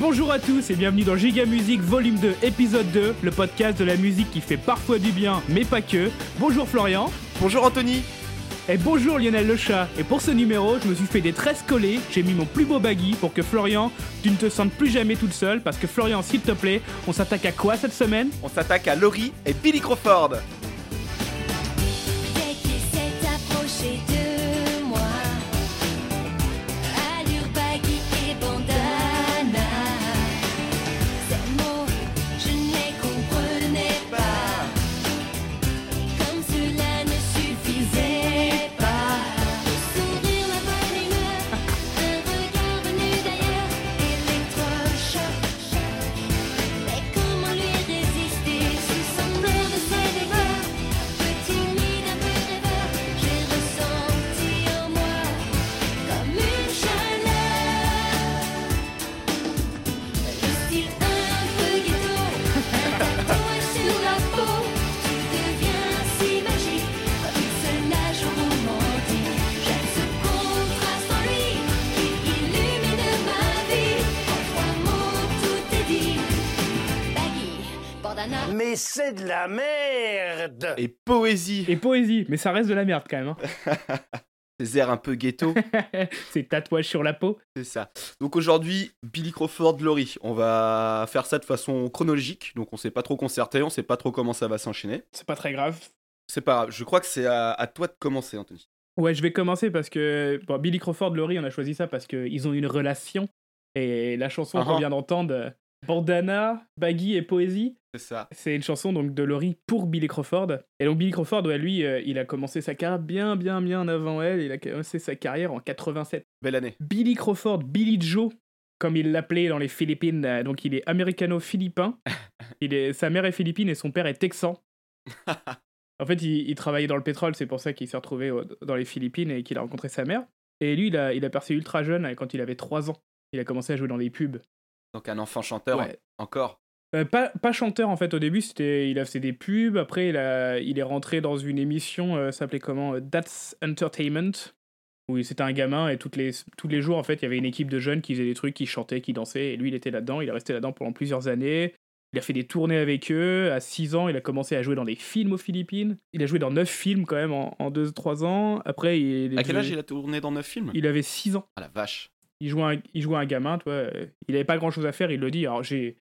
Bonjour à tous et bienvenue dans Giga Musique Volume 2 épisode 2, le podcast de la musique qui fait parfois du bien mais pas que. Bonjour Florian. Bonjour Anthony. Et bonjour Lionel le chat. Et pour ce numéro, je me suis fait des tresses collées, j'ai mis mon plus beau baggy pour que Florian, tu ne te sentes plus jamais toute seule parce que Florian, s'il te plaît, on s'attaque à quoi cette semaine? On s'attaque à Laurie et Billy Crawford. C'est de la merde Et poésie. Et poésie, mais ça reste de la merde quand même. Des airs un peu ghetto, Hein. C'est tatouage sur la peau. c'est ça. Donc aujourd'hui, Billy Crawford, Laurie. On va faire ça de façon chronologique. Donc on s'est pas trop concerté, on sait pas trop comment ça va s'enchaîner. C'est pas très grave. C'est pas grave. Je crois que c'est à, à toi de commencer, Anthony. Ouais, je vais commencer parce que bon, Billy Crawford, Laurie, on a choisi ça parce qu'ils ont une relation. Et la chanson Ah qu'on ah. vient d'entendre, Bandana, Baggy et Poésie, C'est ça. c'est une chanson donc de Laurie pour Billy Crawford. Et donc Billy Crawford, ouais, lui, euh, il a commencé sa carrière bien, bien, bien avant elle. Il a commencé sa carrière en 87. Belle année. Billy Crawford, Billy Joe, comme il l'appelait dans les Philippines. euh, donc il est américano-philippin. Il est, sa mère est philippine et son père est texan. En fait, il, il travaillait dans le pétrole, c'est pour ça qu'il s'est retrouvé dans les Philippines et qu'il a rencontré sa mère. Et lui, il a, il a percé ultra jeune euh, quand il avait 3 ans. Il a commencé à jouer dans les pubs. Donc un enfant chanteur Ouais. encore. Euh, pas, pas chanteur en fait au début, c'était il a fait des pubs. Après, il, a, il est rentré dans une émission, euh, s'appelait comment euh, That's Entertainment. Où c'était un gamin et toutes les, tous les jours en fait, il y avait une équipe de jeunes qui faisaient des trucs, qui chantaient, qui dansaient. Et lui, il était là-dedans. Il est resté là-dedans pendant plusieurs années. Il a fait des tournées avec eux. À 6 ans, il a commencé à jouer dans des films aux Philippines. Il a joué dans 9 films quand même en, 2-3 ans. Après, il, À quel âge il a tourné dans 9 films? Il avait 6 ans Ah la vache. Il jouait un, il jouait un gamin, toi. euh, Il avait pas grand chose à faire, il le dit. Alors, j'ai.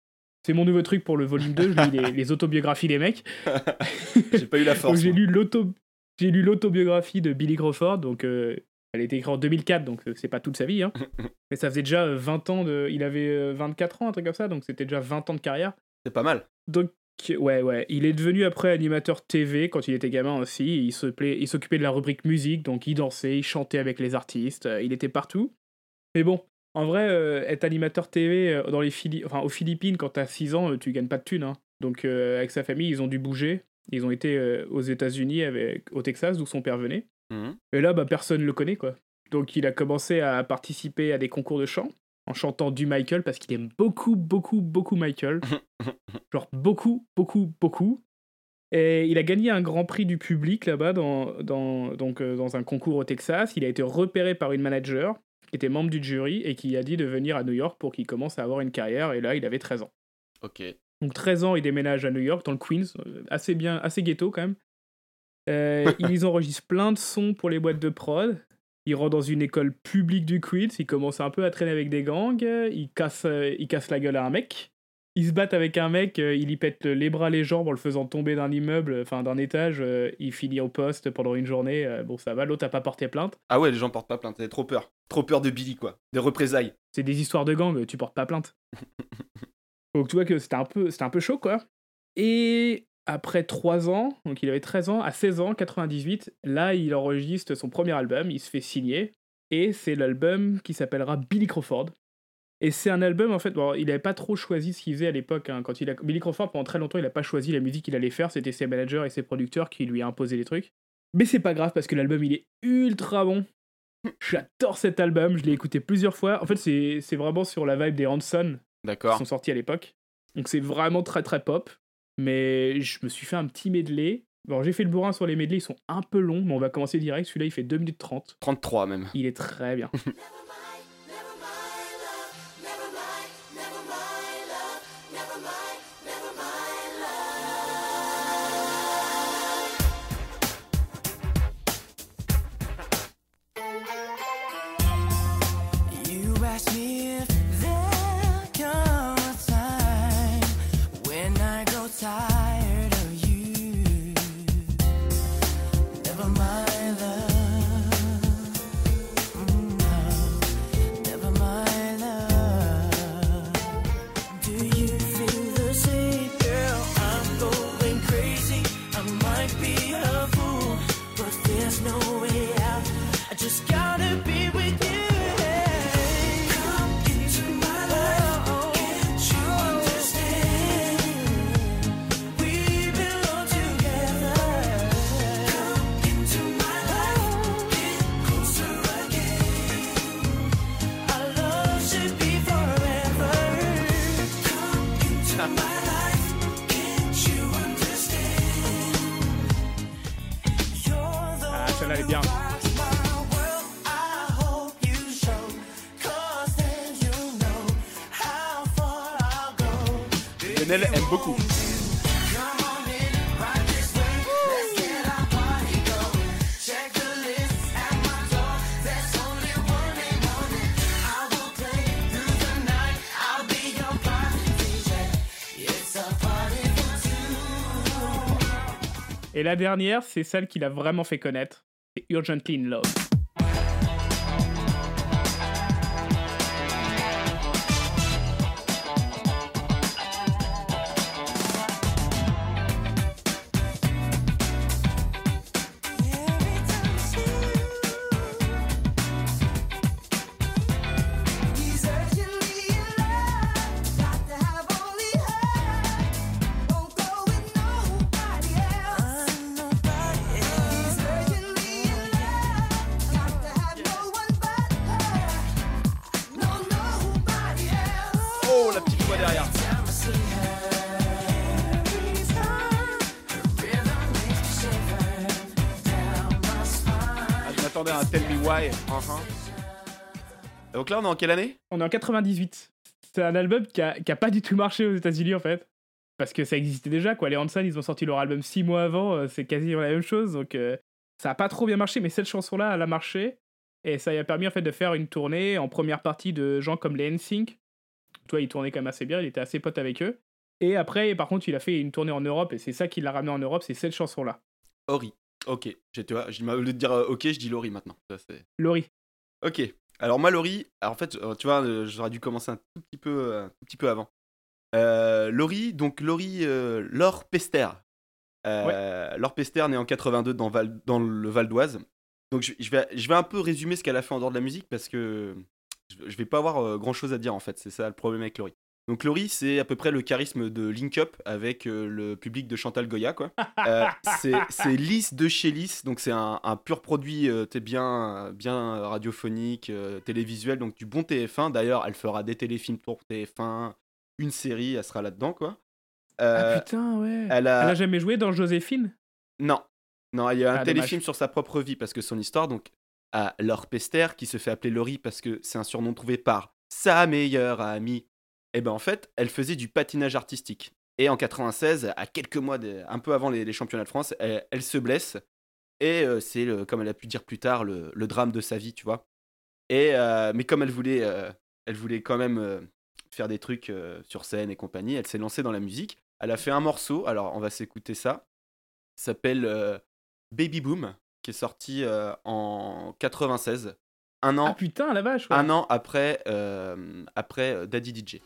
C'est mon nouveau truc pour le volume 2, je lis les, les autobiographies des mecs. J'ai pas eu la force. j'ai lu l'auto. J'ai lu l'autobiographie de Billy Crawford, donc euh, elle a été écrite en 2004, donc euh, c'est pas toute sa vie. Hein. Mais ça faisait déjà euh, 20 ans de. Il avait euh, 24 ans, un truc comme ça, donc c'était déjà 20 ans de carrière. C'est pas mal. Donc, ouais, ouais. Il est devenu après animateur TV quand il était gamin aussi. Il s'occupait de la rubrique musique, donc il dansait, il chantait avec les artistes, il était partout. Mais bon, en vrai, euh, être animateur TV euh, dans les Phili- enfin, aux Philippines quand t'as 6 ans, euh, tu gagnes pas de thunes. hein. Donc, euh, avec sa famille, ils ont dû bouger. Ils ont été euh, aux États-Unis, au Texas, d'où son père venait. Mhm. Et là, bah, personne le connaît, quoi. Donc, il a commencé à participer à des concours de chant en chantant du Michael parce qu'il aime beaucoup, beaucoup, beaucoup Michael. Genre beaucoup, beaucoup, beaucoup. Et il a gagné un grand prix du public là-bas dans, dans, donc, euh, dans un concours au Texas. Il a été repéré par une manager qui était membre du jury et qui a dit de venir à New York pour qu'il commence à avoir une carrière. Et là, il avait 13 ans. Ok. Donc 13 ans, il déménage à New York, dans le Queens, euh, assez bien, assez ghetto quand même. Euh, ils enregistrent plein de sons pour les boîtes de prod. Il rentre dans une école publique du Queens, il commence un peu à traîner avec des gangs, il casse, euh, il casse la gueule à un mec. Ils se battent avec un mec, euh, il y pète les bras, les jambes en le faisant tomber d'un immeuble, enfin d'un étage. euh, il finit au poste pendant une journée. euh, bon, ça va, l'autre a pas porté plainte. Ah ouais, les gens portent pas plainte. T'avais trop peur. Trop peur de Billy, quoi. Des représailles. C'est des histoires de gangs, tu portes pas plainte. donc tu vois que c'était un peu, c'était un peu chaud, quoi. Et après 3 ans, donc il avait 13 ans, à 16 ans, 98, là il enregistre son premier album, il se fait signer, et c'est l'album qui s'appellera Billy Crawford. Et c'est un album, en fait, bon, il n'avait pas trop choisi ce qu'il faisait à l'époque. hein, quand il a... Billy Crawford, pendant très longtemps, il n'a pas choisi la musique qu'il allait faire, c'était ses managers et ses producteurs qui lui imposaient les trucs. Mais c'est pas grave parce que l'album il est ultra bon. J'adore cet album, je l'ai écouté plusieurs fois. En fait, c'est vraiment sur la vibe des Hanson qui sont sortis à l'époque. Donc c'est vraiment très très pop. Mais je me suis fait un petit medley. Bon, j'ai fait le bourrin sur les medley, ils sont un peu longs, mais on va commencer direct. Celui-là, il fait 2 minutes 30. 33 même. Il est très bien. beaucoup. Et la dernière, c'est celle qu'il a vraiment fait connaître. C'est Urgently in Love. Voix derrière. Ah, je m'attendais à un Tell Me Why. Uh-huh. Donc là, on est en quelle année? On est en 98. C'est un album qui a, qui a pas du tout marché aux États-Unis en fait. Parce que ça existait déjà, quoi. Les Hanson, ils ont sorti leur album six mois avant, euh, c'est quasiment la même chose. Donc euh, ça a pas trop bien marché, mais cette chanson-là, elle a marché. Et ça lui a permis en fait de faire une tournée en première partie de gens comme les NSYNC. Toi, il tournait quand même assez bien, il était assez pote avec eux. Et après, par contre, il a fait une tournée en Europe, et c'est ça qui l'a ramené en Europe, c'est cette chanson-là. Ori. Ok. J'ai- au lieu de dire euh, ok, je dis Laurie maintenant. Ça, Laurie. Ok. Alors moi, alors, en fait, euh, tu vois, euh, j'aurais dû commencer un tout petit peu, un tout petit peu avant. Euh, Laurie, donc Laurie, euh, Laure Pester. Euh, Laure Pester, née en 82 dans, Val- dans le Val d'Oise. Donc je, je vais, je vais un peu résumer ce qu'elle a fait en dehors de la musique parce que je, vais pas avoir grand chose à dire en fait. C'est ça le problème avec Laurie. Donc Laurie, c'est à peu près le charisme de Link Up avec euh, le public de Chantal Goya, quoi. Euh, c'est lisse de chez lisse, donc c'est un, un pur produit euh, bien, bien radiophonique, euh, télévisuel, donc du bon TF1. D'ailleurs, elle fera des téléfilms pour TF1, une série, elle sera là-dedans, quoi. Euh, ah putain, ouais. elle a... Elle a jamais joué dans Joséphine? Non, non, il y a un Ah, téléfilm sur sa propre vie parce que son histoire, donc, à Laure Pester, qui se fait appeler Laurie parce que c'est un surnom trouvé par sa meilleure amie. Et ben en fait, elle faisait du patinage artistique. Et en 96, à quelques mois, un peu avant les, championnats de France, elle, se blesse. Et euh, c'est, comme elle a pu dire plus tard, le, drame de sa vie, tu vois. Et, euh, mais comme elle voulait, euh, elle voulait quand même faire des trucs sur scène et compagnie, elle s'est lancée dans la musique. Elle a fait un morceau, alors on va s'écouter ça. S'appelle Baby Boom, qui est sorti euh, en 96. Un Ah an, putain, la vache, ouais. un an après, euh, après euh, Daddy DJ.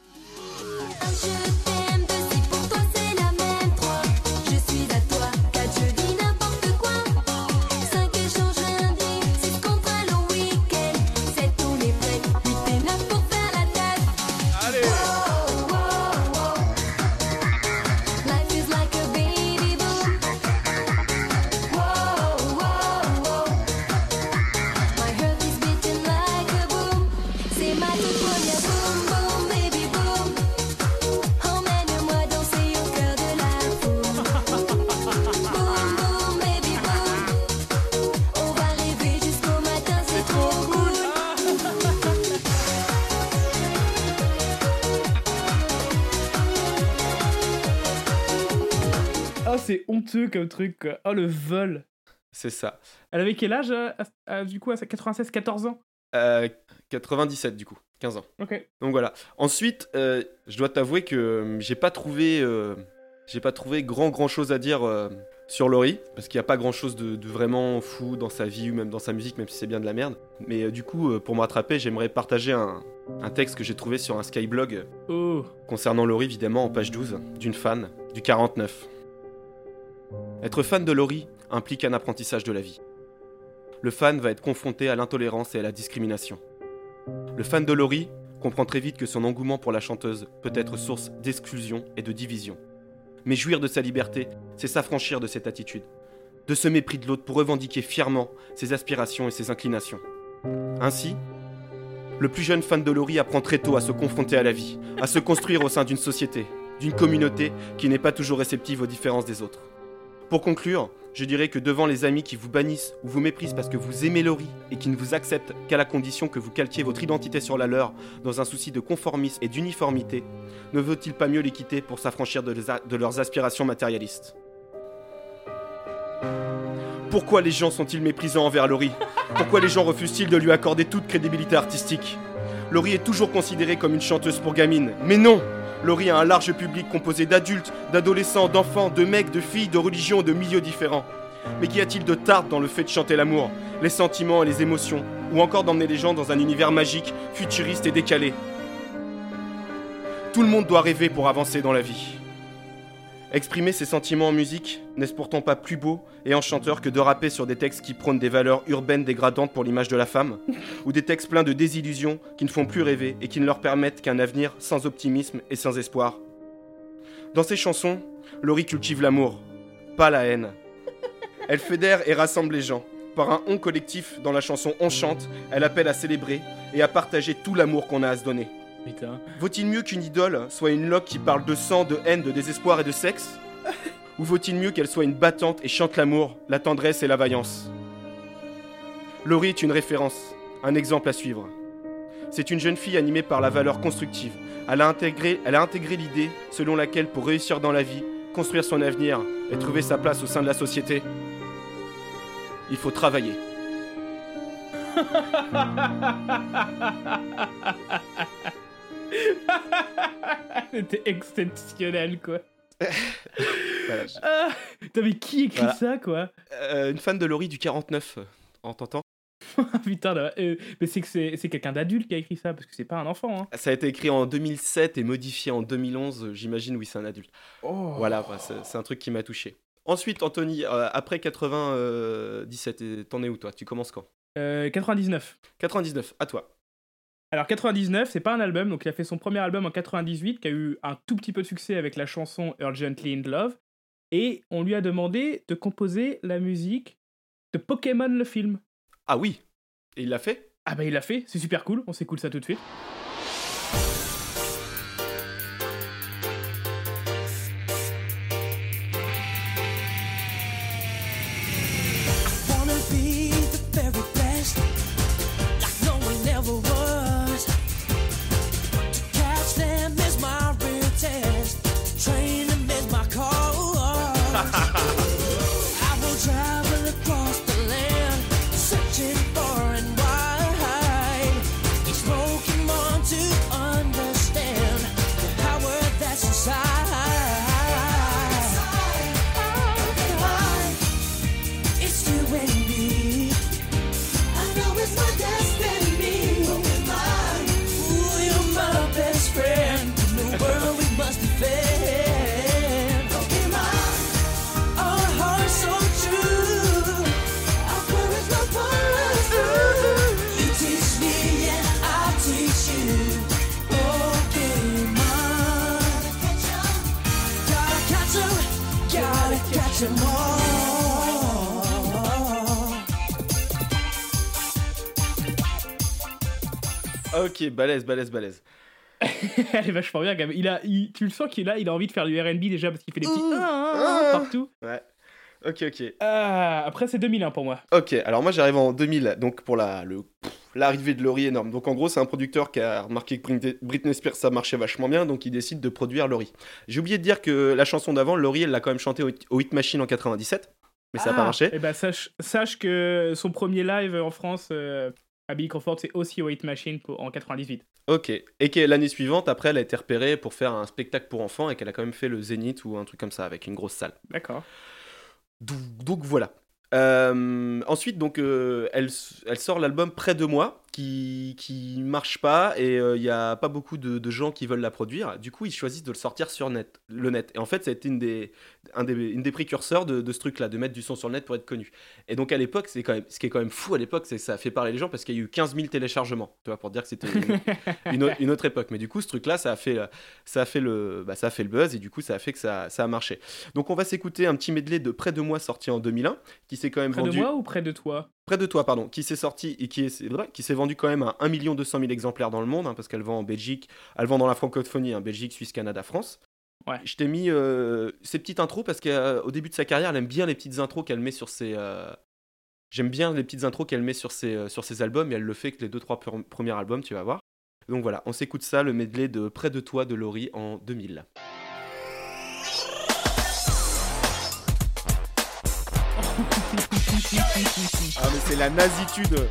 Honteux comme truc, quoi. Oh, le vol. C'est ça. Elle avait quel âge, euh, du coup, à sa 96, 14 ans? Euh, 97 du coup, 15 ans. Ok. Donc voilà. Ensuite, euh, je dois t'avouer que euh, j'ai pas trouvé, j'ai pas trouvé grand grand chose à dire sur Laurie, parce qu'il n'y a pas grand chose de, de vraiment fou dans sa vie ou même dans sa musique, même si c'est bien de la merde. Mais euh, du coup, euh, pour me rattraper, j'aimerais partager un, un texte que j'ai trouvé sur un Skyblog Oh. concernant Laurie, évidemment, en page 12, d'une fan, du 49. Être fan de Laurie implique un apprentissage de la vie. Le fan va être confronté à l'intolérance et à la discrimination. Le fan de Laurie comprend très vite que son engouement pour la chanteuse peut être source d'exclusion et de division. Mais jouir de sa liberté, c'est s'affranchir de cette attitude, de ce mépris de l'autre pour revendiquer fièrement ses aspirations et ses inclinations. Ainsi, le plus jeune fan de Laurie apprend très tôt à se confronter à la vie, à se construire au sein d'une société, d'une communauté qui n'est pas toujours réceptive aux différences des autres. Pour conclure, je dirais que devant les amis qui vous bannissent ou vous méprisent parce que vous aimez Laurie et qui ne vous acceptent qu'à la condition que vous calquiez votre identité sur la leur dans un souci de conformisme et d'uniformité, ne vaut-il pas mieux les quitter pour s'affranchir de, leurs aspirations matérialistes? Pourquoi les gens sont-ils méprisants envers Laurie Pourquoi les gens refusent-ils de lui accorder toute crédibilité artistique? Laurie est toujours considérée comme une chanteuse pour gamines, mais non Laurie a un large public composé d'adultes, d'adolescents, d'enfants, de mecs, de filles, de religions, de milieux différents. Mais qu'y a-t-il de tarte dans le fait de chanter l'amour, les sentiments et les émotions, ou encore d'emmener les gens dans un univers magique, futuriste et décalé? Tout le monde doit rêver pour avancer dans la vie. Exprimer ses sentiments en musique n'est-ce pourtant pas plus beau et enchanteur que de rapper sur des textes qui prônent des valeurs urbaines dégradantes pour l'image de la femme Ou des textes pleins de désillusions qui ne font plus rêver et qui ne leur permettent qu'un avenir sans optimisme et sans espoir Dans ses chansons, Laurie cultive l'amour, pas la haine. Elle fédère et rassemble les gens. Par un on collectif dans la chanson On chante, elle appelle à célébrer et à partager tout l'amour qu'on a à se donner. Putain. Vaut-il mieux qu'une idole soit une loque qui parle de sang, de haine, de désespoir et de sexe? Ou vaut-il mieux qu'elle soit une battante et chante l'amour, la tendresse et la vaillance? Laurie est une référence, un exemple à suivre. C'est une jeune fille animée par la valeur constructive. Elle a intégré, elle a intégré l'idée selon laquelle pour réussir dans la vie, construire son avenir et trouver sa place au sein de la société, il faut travailler. C'était exceptionnel, quoi. Voilà, je- Ah, mais qui écrit Voilà. ça, quoi? Euh, une fan de Laurie du 49, euh, en t'entend Putain, là, euh, mais c'est que c'est c'est quelqu'un d'adulte qui a écrit ça, parce que c'est pas un enfant. Hein. Ça a été écrit en 2007 et modifié en 2011, euh, j'imagine, oui, c'est un adulte. Oh. Voilà, c'est un truc qui m'a touché. Ensuite, Anthony, euh, après 97, et t'en es où toi? Tu commences quand? Euh, 99. 99, à toi. Alors 99, c'est pas un album, donc il a fait son premier album en 98 qui a eu un tout petit peu de succès avec la chanson Urgently in Love et on lui a demandé de composer la musique de Pokémon le film. Ah oui Et il l'a fait? Ah bah il l'a fait, c'est super cool, on s'écoute ça tout de suite. All. Ok, balèze, balèze, balèze. Elle est vachement bien même. Il a, il- tu le sens qu'il a, il a envie de faire du R&B déjà parce qu'il fait des petits ah, ah, ah, Ah. partout. Ouais. Ok, ok. Ah, après c'est 2001 pour moi. Ok, alors moi j'arrive en 2000, donc pour la, le, l'arrivée de Laurie énorme. Donc en gros, c'est un producteur qui a remarqué que Britney- Spears ça marchait vachement bien, donc il décide de produire Laurie. J'ai oublié de dire que la chanson d'avant, Laurie, elle l'a quand même chantée au, au Hit Machine en 97, mais ça n'a pas marché. Et bah sache, sache que son premier live en France euh, à Billy Crawford c'est aussi au Hit Machine pour- en 98. Ok, et que l'année suivante, après, elle a été repérée pour faire un spectacle pour enfants et qu'elle a quand même fait le Zénith ou un truc comme ça avec une grosse salle. D'accord. Donc, donc voilà. Euh, ensuite, donc, euh, elle, elle sort l'album Près de moi, qui, qui marche pas, et il n'y a pas beaucoup de, de gens qui veulent la produire. Du coup, ils choisissent de le sortir sur net, le net. Et en fait, ça a été une des, un des, une des précurseurs de, de ce truc-là, de mettre du son sur le net pour être connu. Et donc, à l'époque, c'est quand même, ce qui est quand même fou à l'époque, c'est que ça a fait parler les gens parce qu'il y a eu 15 000 téléchargements, tu vois, pour dire que c'était une, une, au- une autre époque. Mais du coup, ce truc-là, ça a fait, ça a fait le, bah, ça a fait le buzz, et du coup, ça a fait que ça, ça a marché. Donc, on va s'écouter un petit medley de Près de moi sorti en 2001, qui s'est quand même Près vendu de moi ou près de toi? Près de toi, pardon, qui s'est sorti et qui est- qui s'est vendu quand même à 1 200 000 exemplaires dans le monde, hein, parce qu'elle vend en Belgique, elle vend dans la francophonie, hein, Belgique, Suisse, Canada, France. Ouais. Je t'ai mis euh, ces petites intros parce qu'au début de sa carrière, elle aime bien les petites intros qu'elle met sur ses. euh, J'aime bien les petites intros qu'elle met sur ses, euh, sur ses albums et elle le fait que les deux trois pre- premiers albums, tu vas voir. Donc voilà, on s'écoute ça, le medley de Près de toi de Laurie en 2000. Ah mais c'est la nazitude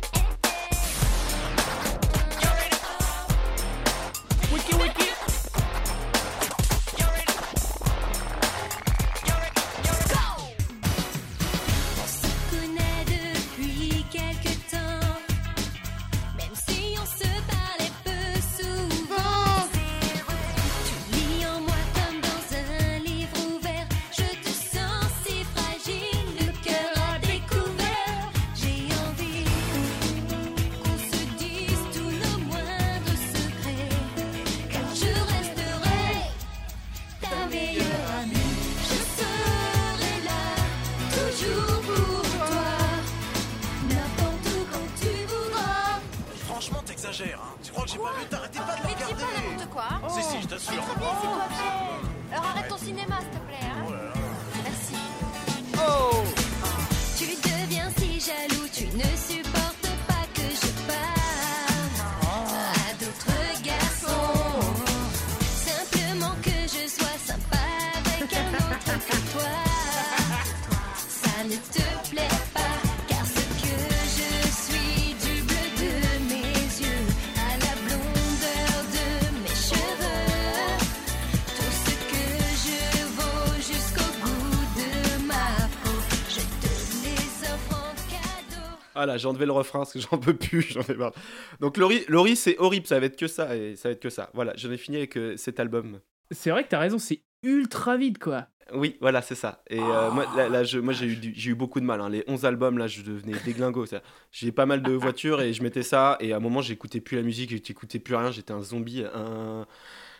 Ah là, j'ai enlevé le refrain parce que j'en peux plus, j'en ai marre. Donc Laurie, Laurie c'est horrible, ça va être que ça, et ça va être que ça. Voilà, j'en ai fini avec euh, cet album. C'est vrai que t'as raison, c'est ultra vite, quoi. Oui, voilà, c'est ça. Et euh, moi, là, là, je- moi j'ai eu, du- j'ai eu beaucoup de mal. hein. Les 11 albums, là, je devenais déglingo. J'ai pas mal de voitures et je mettais ça. Et à un moment, j'écoutais plus la musique, j'écoutais plus rien. J'étais un zombie. Un...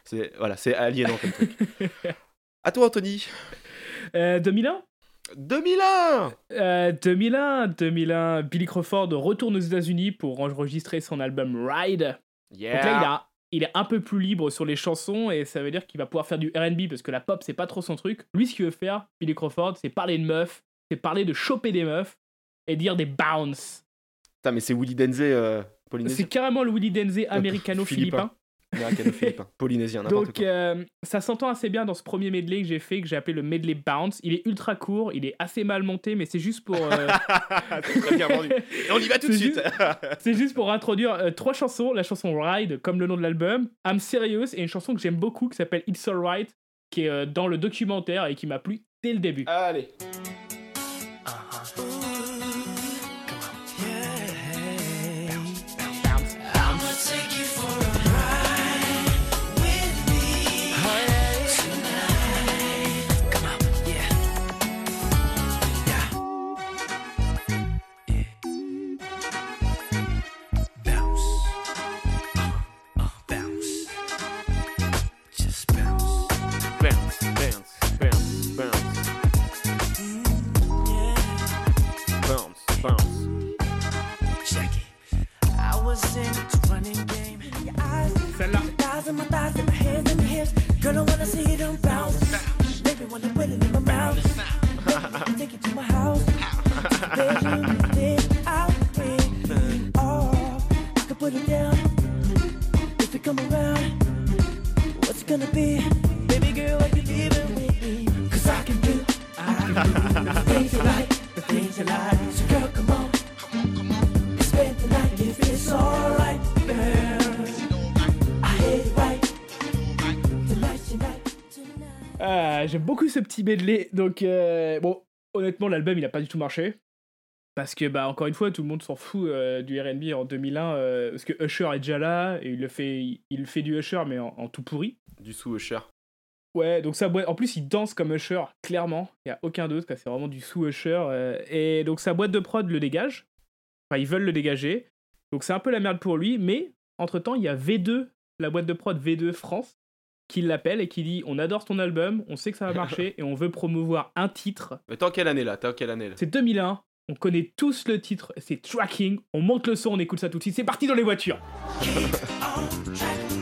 C'est, voilà, c'est aliénant comme truc. À toi, Anthony. Euh, 2001 2001 Euh, 2001, 2001, Billy Crawford retourne aux États-Unis pour enregistrer son album Ride. Donc là, il, a- il est un peu plus libre sur les chansons et ça veut dire qu'il va pouvoir faire du RB parce que la pop, c'est pas trop son truc. Lui, ce qu'il veut faire, Billy Crawford, c'est parler de meufs, c'est parler de choper des meufs et dire des bounce. Putain, mais c'est Willy Denze, euh, C'est carrément le Willy Denze américano-philippin. Polynésien, n'importe Donc quoi. euh, ça s'entend assez bien dans ce premier medley que j'ai fait, que j'ai appelé le medley bounce. Il est ultra court, il est assez mal monté, mais c'est juste pour... euh, C'est très bien vendu. Et on y va tout de suite. C'est juste pour introduire euh, trois chansons. La chanson Ride, comme le nom de l'album, I'm Serious, et une chanson que j'aime beaucoup qui s'appelle It's Alright, qui est euh, dans le documentaire et qui m'a plu dès le début. Allez. I'ma J'aime beaucoup ce petit medley. Donc, euh, bon, honnêtement, l'album, il a pas du tout marché. Parce que, bah, encore une fois, tout le monde s'en fout euh, du RB en 2001. euh, parce que Usher est déjà là, et il le fait, il fait du Usher, mais en, en tout pourri. Du sous Usher. Ouais, donc sa boîte. En plus, il danse comme Usher, clairement. Il n'y a aucun doute, c'est vraiment du sous-Usher. euh, et donc, sa boîte de prod le dégage. Enfin, ils veulent le dégager. Donc, c'est un peu la merde pour lui. Mais, entre-temps, il y a V2, la boîte de prod V2 France, qui l'appelle et qui dit On adore ton album, on sait que ça va marcher et on veut promouvoir un titre. Mais t'es en quelle année là T'es en quelle année là C'est 2001. On connaît tous le titre, c'est Tracking. On monte le son, on écoute ça tout de suite. C'est parti dans les voitures.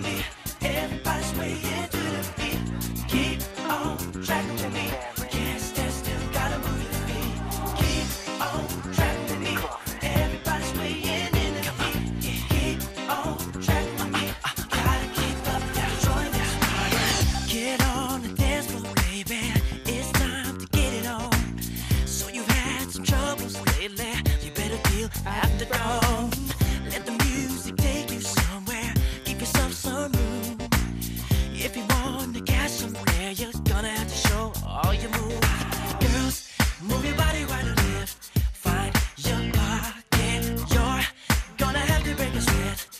is it?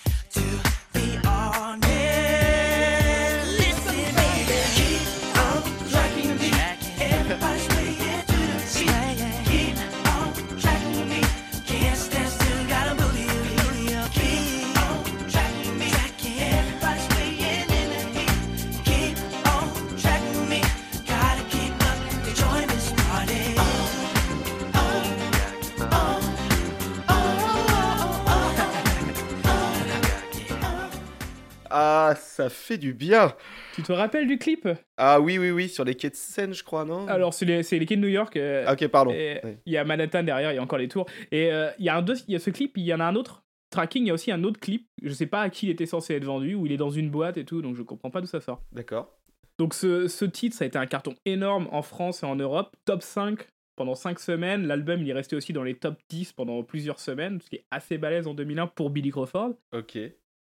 Ça fait du bien. Tu te rappelles du clip? Ah oui, oui, oui, sur les quais de Seine, je crois, non? Alors, c'est les, les quais de New York. euh, Ah, Ok, pardon. Il y a Manhattan derrière, il y a encore les tours. Et euh, il y, a un deux- il y a ce clip, il y en a un autre. Tracking, il y a aussi un autre clip. Je sais pas à qui il était censé être vendu, où il est dans une boîte et tout, donc je comprends pas d'où ça sort. D'accord. Donc ce, ce titre, ça a été un carton énorme en France et en Europe. Top 5 pendant 5 semaines. L'album, il est resté aussi dans les top 10 pendant plusieurs semaines, ce qui est assez balèze en 2001 pour Billy Crawford. Ok.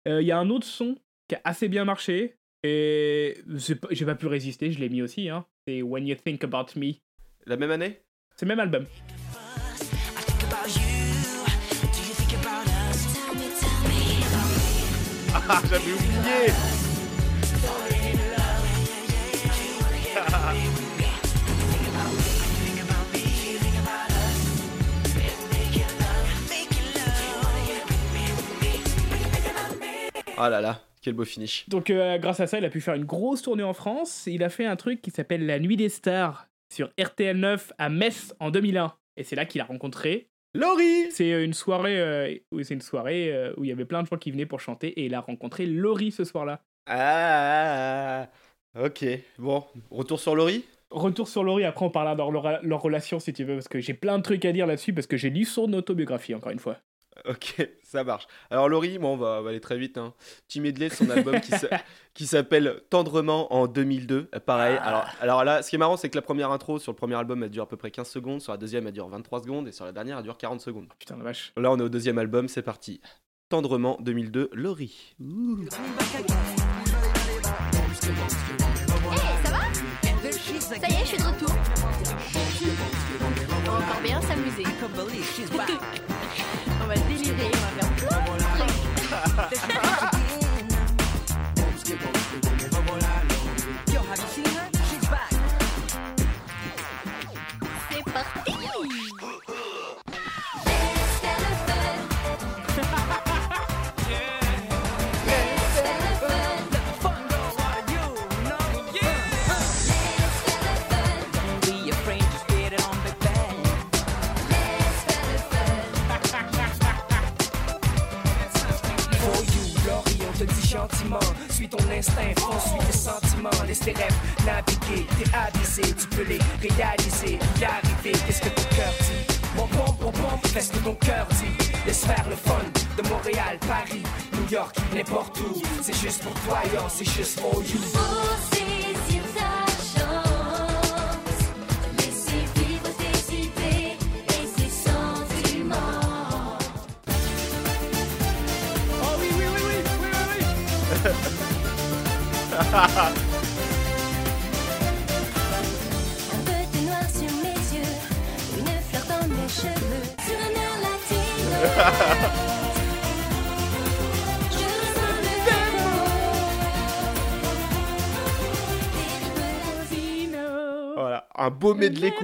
Euh, Il y a un autre son qui a assez bien marché. Et j'ai pas pu résister, je l'ai mis aussi. Hein. C'est When You Think About Me. La même année? C'est le même album. Ah, j'avais oublié Ah là là, quel beau finish. Donc euh, grâce à ça, il a pu faire une grosse tournée en France. Il a fait un truc qui s'appelle La Nuit des Stars sur RTL 9 à Metz en 2001. Et c'est là qu'il a rencontré. Laurie C'est euh, une soirée, euh, oui, c'est une soirée euh, où il y avait plein de gens qui venaient pour chanter et il a rencontré Laurie ce soir-là. Ah, ok. Bon, retour sur Laurie Retour sur Laurie, après on parlera de leur, leur relation si tu veux, parce que j'ai plein de trucs à dire là-dessus, parce que j'ai lu son autobiographie encore une fois. Ok, ça marche. Alors Laurie, bon, on va, on va aller très vite. Hein. Petit medley de son album qui s'a- qui s'appelle Tendrement en 2002. Euh, Pareil. Alors, alors là, ce qui est marrant, c'est que la première intro sur le premier album, elle dure à peu près 15 secondes. Sur la deuxième, elle dure 23 secondes. Et sur la dernière, elle dure 40 secondes. Putain la vache. Là, on est au deuxième album, c'est parti. Tendrement 2002, Laurie. Ouh. Eh, ça va? Ça y est, je suis de retour. On va encore bien s'amuser. va délirer, on va faire plein de trucs.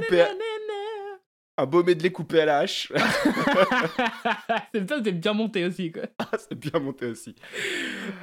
Coupé à... Un beau medley coupé à la hache. c'est bien monté aussi quoi. Ah, c'est bien monté aussi.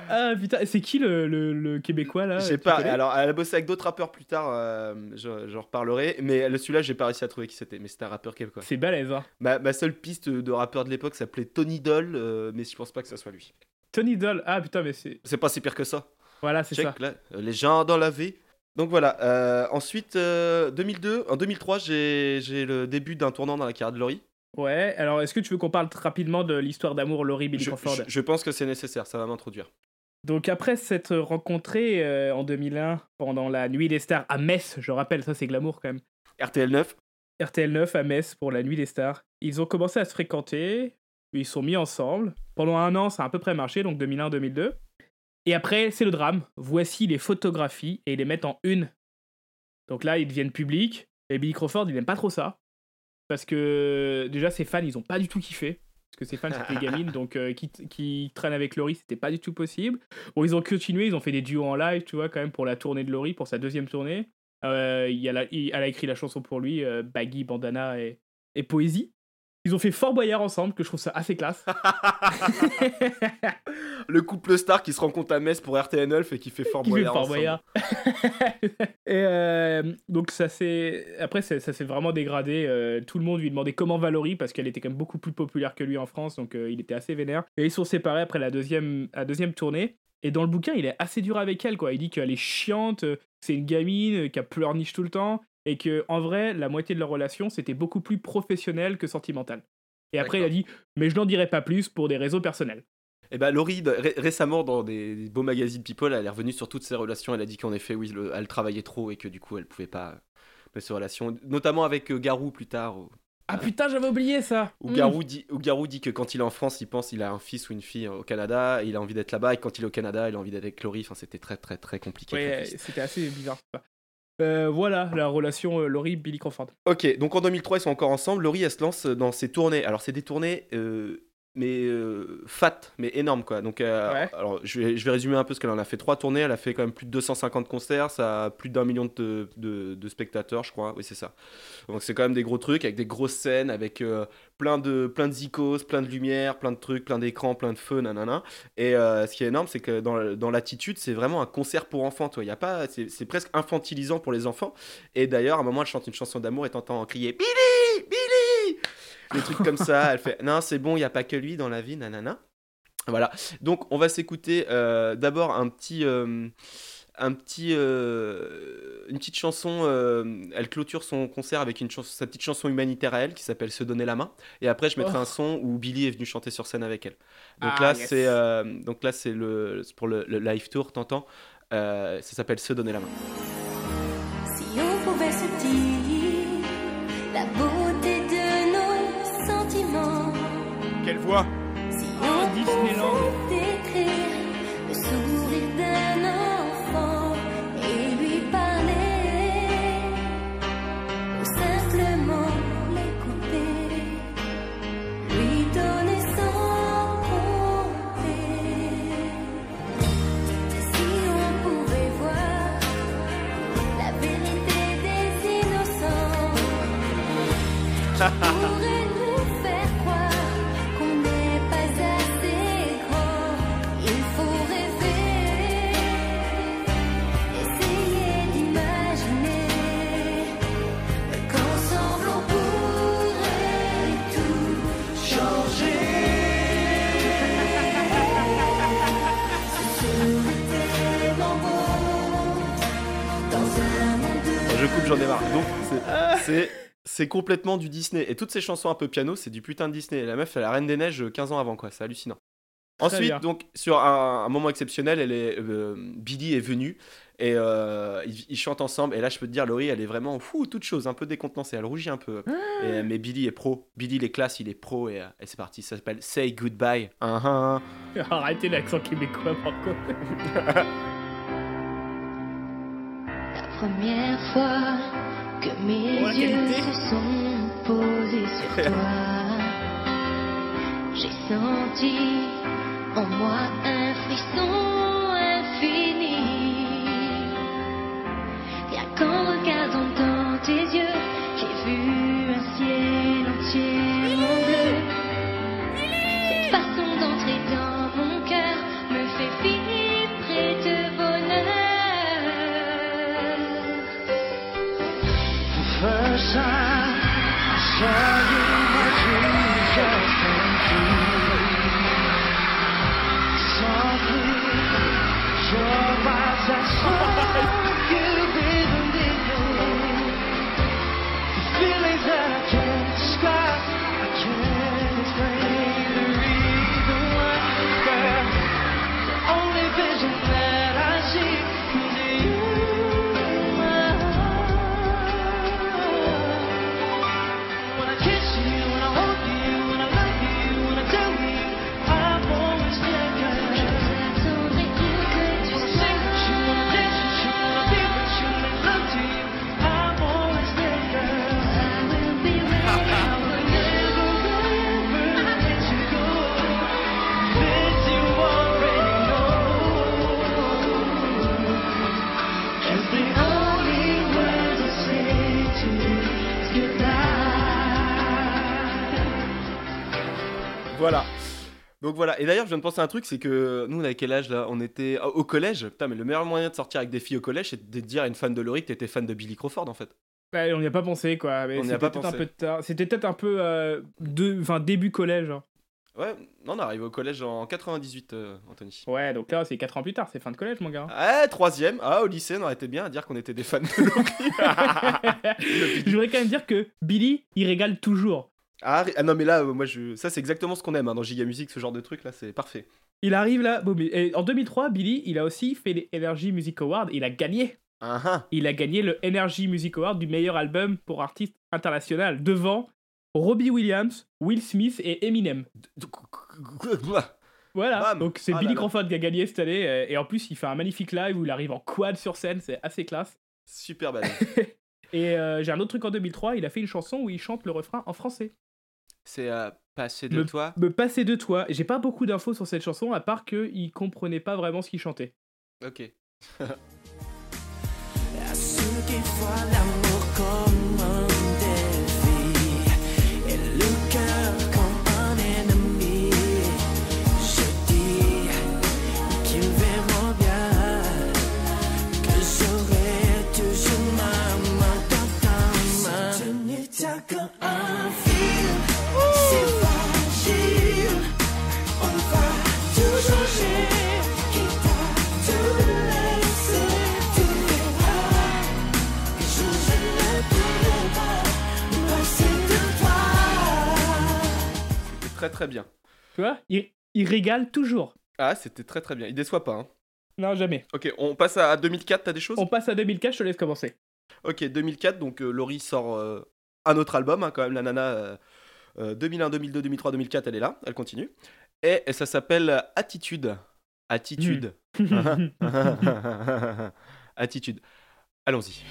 Ah putain, c'est qui le, le, le québécois là Je sais tu pas, alors elle a bossé avec d'autres rappeurs plus tard, euh, je- j'en reparlerai, mais celui-là j'ai pas réussi à trouver qui c'était, mais c'était un rappeur québécois. C'est balèze hein. Ma, ma seule piste de rappeur de l'époque s'appelait Tony Doll, euh, mais je pense pas que ça soit lui. Tony Doll, ah putain, mais c'est. C'est pas si pire que ça. Voilà, c'est ça. là, les gens dans la vie. Donc voilà, euh, ensuite euh, 2002, en 2003 j'ai le début d'un tournant dans la carrière de Laurie. Ouais, alors est-ce que tu veux qu'on parle rapidement de l'histoire d'amour Laurie Billy Je, Crawford je- je pense que c'est nécessaire, ça va m'introduire. Donc après s'être rencontrés euh, en 2001 pendant la Nuit des Stars à Metz, je rappelle, ça c'est glamour quand même. RTL 9, RTL 9 à Metz pour la Nuit des Stars. Ils ont commencé à se fréquenter, ils sont mis ensemble. Pendant un an, ça a à peu près marché, donc 2001-2002. Et après, c'est le drame. Voici les photographies et ils les mettent en une. Donc là, ils deviennent publics. Et Billy Crawford, il n'aime pas trop ça. Parce que déjà, ses fans, ils ont pas du tout kiffé. Parce que ses fans, c'était des gamines. Donc, euh, qui, qui traînent avec Laurie, c'était pas du tout possible. Bon, ils ont continué, ils ont fait des duos en live, tu vois, quand même, pour la tournée de Laurie, pour sa deuxième tournée. Euh, il y a la- il- elle a écrit la chanson pour lui, euh, Baggy, Bandana et, et Poésie. Ils ont fait Fort Boyard ensemble, que je trouve ça assez classe. le couple star qui se rencontre à Metz pour RTL 9 et qui fait Fort Qui fait Boyard. Fort ensemble. Boyard. et euh, donc ça s'est après ça, ça s'est vraiment dégradé. euh, tout le monde lui demandait comment Valorie parce qu'elle était quand même beaucoup plus populaire que lui en France, donc euh, il était assez vénère. Et ils sont séparés après la deuxième la deuxième tournée. Et dans le bouquin, il est assez dur avec elle, quoi. Il dit qu'elle est chiante, c'est une gamine qui a pleurniche tout le temps, et que en vrai, la moitié de leur relation, c'était beaucoup plus professionnel que sentimental. Et après, il a dit, mais je n'en dirai pas plus pour des raisons personnelles. Et bah Laurie, ré- récemment dans des, des beaux magazines People, elle est revenue sur toutes ses relations. Elle a dit qu'en effet, oui, le- elle travaillait trop et que du coup, elle pouvait pas faire ses relations, notamment avec euh, Garou plus tard. Ah putain, j'avais oublié ça où Hmm. Garou dit, où Garou dit que quand il est en France, il pense qu'il a un fils ou une fille au Canada, il a envie d'être là-bas, et quand il est au Canada, il a envie d'être avec Laurie. Enfin, c'était très très très compliqué. Ouais, c'était assez bizarre. ça. Euh, voilà la relation euh, Laurie-Billy Crawford. Ok, donc en 2003, ils sont encore ensemble. Laurie, elle se lance dans ses tournées. Alors, c'est des tournées, euh, mais euh, fat, mais énormes, quoi. Donc, euh, Ouais. alors, je vais, je vais résumer un peu ce qu'elle en a fait. Trois tournées, elle a fait quand même plus de 250 concerts, ça a plus d'un million de, de- de spectateurs, je crois. Oui, c'est ça. Donc, c'est quand même des gros trucs, avec des grosses scènes, avec euh, plein de plein de zikos, plein de lumière, plein de trucs, plein d'écrans, plein de feu, nanana. Et ce qui est énorme, c'est que dans, dans l'attitude, c'est vraiment un concert pour enfants, toi. Il y a pas, c'est c'est presque infantilisant pour les enfants. Et d'ailleurs, à un moment, elle chante une chanson d'amour et t'entends crier Billy, Billy, des trucs comme ça. Elle fait non, c'est bon, il y a pas que lui dans la vie, nanana. Voilà. Donc, on va s'écouter euh, d'abord un petit. euh, un petit, euh, une petite chanson, euh, elle clôture son concert avec une chanson, sa petite chanson humanitaire à elle qui s'appelle Se donner la main. Et après, je mettrai Oh. un son où Billy est venu chanter sur scène avec elle. Donc Ah, là, yes. c'est euh, donc là, c'est le pour le, le live tour, t'entends Ça s'appelle Se donner la main. Si Oh, Disneyland. C'est. Complètement du Disney. Et toutes ces chansons un peu piano, c'est du putain de Disney. Et la meuf, elle est la Reine des Neiges euh, 15 ans avant, quoi. C'est hallucinant. Très Ensuite, bien. donc, sur un, un moment exceptionnel, elle est, euh, Billy est venue et euh, ils, ils chantent ensemble. Et là, je peux te dire, Laurie, elle est vraiment fou, toute chose, un peu décontenancée. Elle rougit un peu. Ah. Et, mais Billy est pro. Billy, les classes, il est pro. Et, euh, et c'est parti. Ça s'appelle Say Goodbye. Ah, ah. Arrêtez l'accent québécois, par contre. La première fois que mes yeux se sont posés sur toi, j'ai senti en moi un frisson infini. Rien qu'en regardant dans tes yeux, Christ. Donc voilà. Et d'ailleurs, je viens de penser à un truc, c'est que nous, on avait quel âge là? On était au collège. Putain, mais le meilleur moyen de sortir avec des filles au collège, c'est de dire à une fan de Laurie que t'étais fan de Billy Crawford en fait. Ouais, on n'y a pas pensé, quoi. mais On n'y a c'était pas peut-être pensé. un peu tard. C'était peut-être un peu euh, de... enfin, début collège. hein. Ouais, non, on arrive au collège en 98, euh, Anthony. Ouais, donc là, c'est 4 ans plus tard, c'est fin de collège, mon gars. Ah, troisième. Ah, au lycée, on aurait été bien à dire qu'on était des fans de Laurie. Je voudrais quand même dire que Billy, il régale toujours. Ah, ah, non, mais là, euh, moi, je... ça, c'est exactement ce qu'on aime hein, dans Giga Music, ce genre de truc, là, c'est parfait. Il arrive là. bon, mais, en 2003, Billy, il a aussi fait les Energy Music Awards. Il a gagné. Ah, ah. Il a gagné le Energy Music Award du meilleur album pour artiste international devant Robbie Williams, Will Smith et Eminem. Voilà, Bam. donc c'est Ah Billy là là. Crawford qui a gagné cette année. euh, Et en plus, il fait un magnifique live où il arrive en quad sur scène, c'est assez classe. Super bad. Et euh, j'ai un autre truc en 2003, il a fait une chanson où il chante le refrain en français. C'est euh, passé de Me- toi. Me passer de toi. J'ai pas beaucoup d'infos sur cette chanson, à part qu'il comprenait pas vraiment ce qu'il chantait. Ok. n'es tiens qu'un fil, c'est fragile, on va tout changer. Quitte à tout laisser, tu verras. Que je ne pourrai pas me passer de toi. C'était très très bien. Tu vois il, il régale toujours. Ah, c'était très très bien. Il déçoit pas, hein. Non, jamais. Ok, on passe à à 2004, t'as des choses? On passe à 2004, je te laisse commencer. Ok, 2004, donc euh, Laurie sort euh, un autre album, hein, quand même, la nana. euh, euh, 2001, 2002, 2003, 2004, elle est là, elle continue. Et, et ça s'appelle Attitude. Attitude. Attitude. Allons-y.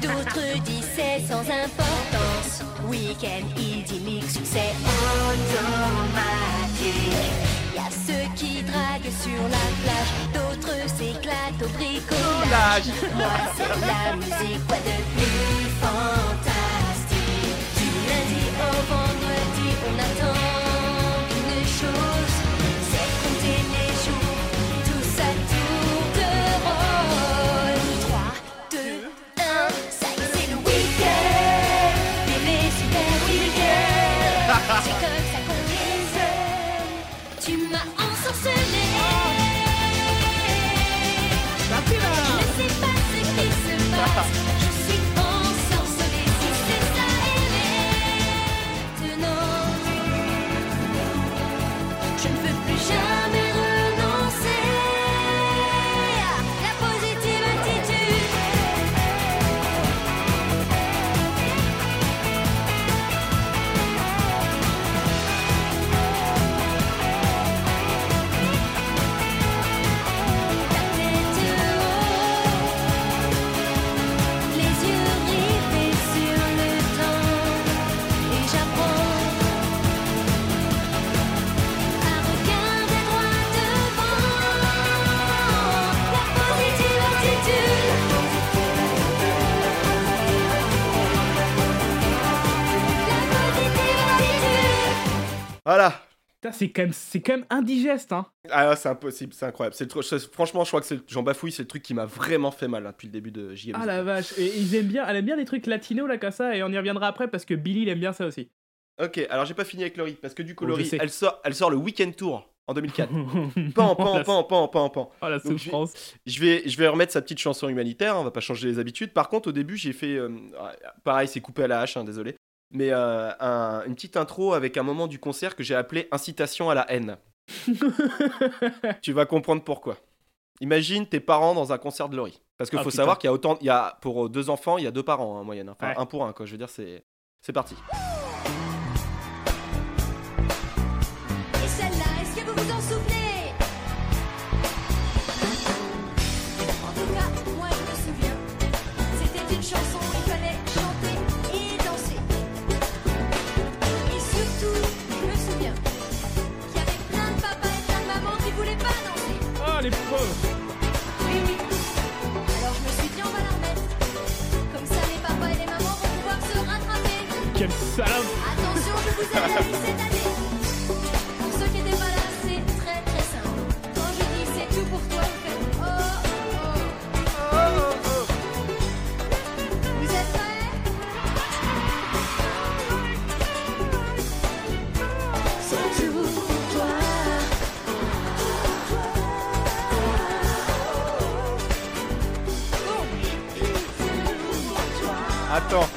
D'autres disent c'est sans importance. Week-end idyllique, succès automatique. Y a ceux qui draguent sur la plage, d'autres s'éclatent au bricolage. Moi, c'est la musique, quoi de plus fantastique. Du lundi au vendredi, Voilà. C'est quand, même- c'est quand même indigeste, hein. Ah, c'est impossible, c'est incroyable. C'est franchement, je crois que c'est- j'en bafouille, c'est le truc qui m'a vraiment fait mal hein, depuis le début de JM. Ah la vache. Et ils aiment bien, elle aime bien les trucs latinos là comme ça, et on y reviendra après parce que Billy il aime bien ça aussi. Ok, alors j'ai pas fini avec Laurie, parce que du coup, Oh, Laurie, elle sort, elle sort le Weekend Tour en 2004. pan, pan, pan, pan, pan, pan. Oh la Donc, souffrance. Je vais, je vais remettre sa petite chanson humanitaire, hein, on va pas changer les habitudes. Par contre, au début, j'ai fait. euh, pareil, c'est coupé à la hache, hein, désolé. Mais euh, un- une petite intro avec un moment du concert que j'ai appelé Incitation à la haine. tu vas comprendre pourquoi. Imagine tes parents dans un concert de Laurie. Parce qu'il Ah, faut putain. savoir qu'il y a autant. Il y a, pour deux enfants, il y a deux parents hein, en moyenne. Enfin, Ouais. un pour un, quoi. Je veux dire, c'est. C'est parti. Salope Attention, je vous ai dit cette année. Pour ceux qui n'étaient pas là, c'est très très simple. Quand je dis c'est tout pour toi, vous faites oh oh. Vous êtes prêts? C'est tout pour toi? Attends.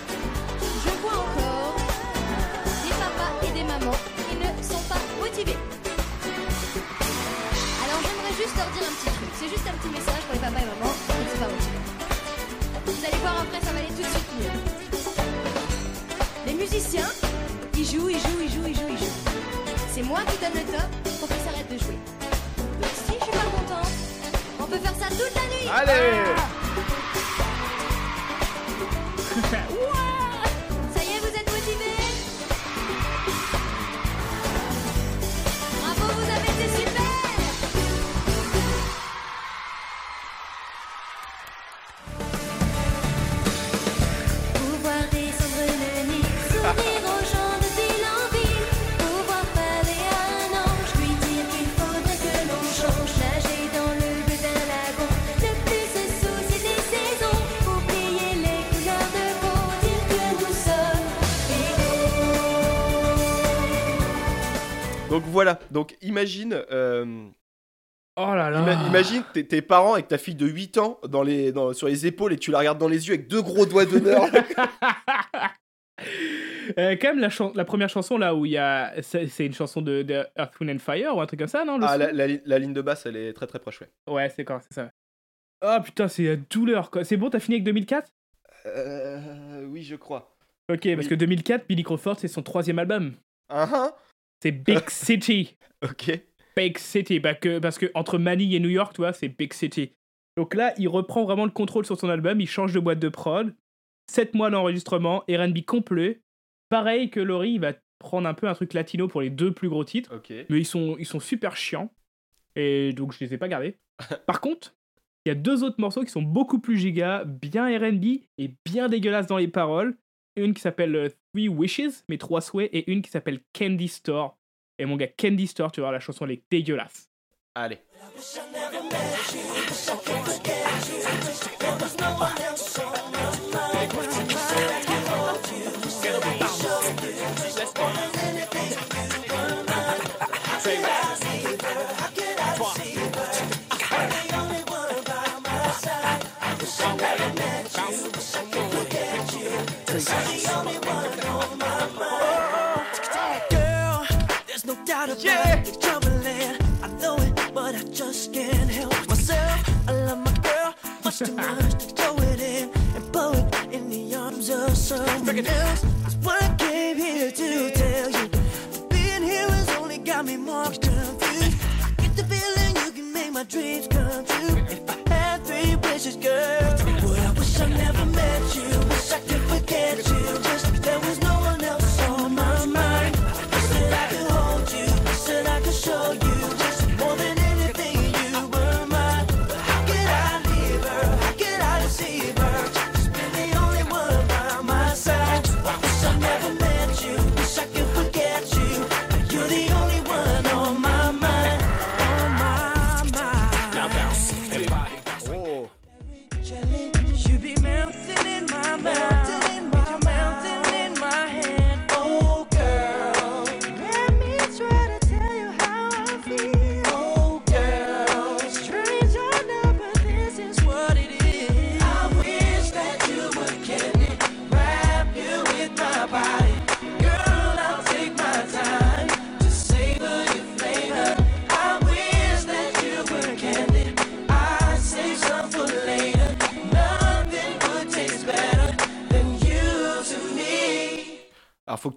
C'est juste un petit message pour les papas et ne sont pas. Vous allez voir après, ça va aller tout de suite mieux. Les musiciens, ils jouent, ils jouent, ils jouent, ils jouent, ils jouent. C'est moi qui donne le top pour qu'ils s'arrêtent de jouer. Donc si je suis pas content, on peut faire ça toute la nuit. Allez Ça Donc voilà, donc imagine, euh, Oh là là ima- imagine tes, tes parents avec ta fille de 8 ans dans les, dans- sur les épaules et tu la regardes dans les yeux avec deux gros doigts d'honneur. Euh, quand même, la, première chanson là où il y a. C'est une chanson de, de Earth, Wind and Fire ou un truc comme ça, non ah, la, la li- la ligne de basse, elle est très très proche, ouais. Ouais, c'est quoi, c'est ça. Oh putain, c'est la douleur quoi. C'est bon, t'as fini avec 2004 Euh, oui, je crois. Ok, parce que 2004, Billy Crawford, c'est son troisième album. Ah, ah, C'est Big City. ok. Big City. Bah que, parce que entre Manille et New York, tu vois, c'est Big City. Donc là, il reprend vraiment le contrôle sur son album, il change de boîte de prod. 7 mois d'enregistrement, RB complet. Pareil que Laurie, il va prendre un peu un truc latino pour les deux plus gros titres. Ok. mais ils sont, ils sont super chiants. Et donc, je les ai pas gardés. Par contre, il y a deux autres morceaux qui sont beaucoup plus giga, bien RB et bien dégueulasses dans les paroles. Une qui s'appelle euh, Three Wishes, mes trois souhaits, et une qui s'appelle Candy Store. Et mon gars, Candy Store, tu vois, la chanson, elle est dégueulasse. Allez. Girl, there's no doubt about Yeah. I know it, but I just can't help myself. I love my girl much too much to throw it in and blow it in the arms of someone else. That's what I came here to tell you. Being here has only got me more confused. I get the feeling you can make my dreams come true. If I had three wishes, girl, wish I never met you? Wish I could forget you. Just there was no one else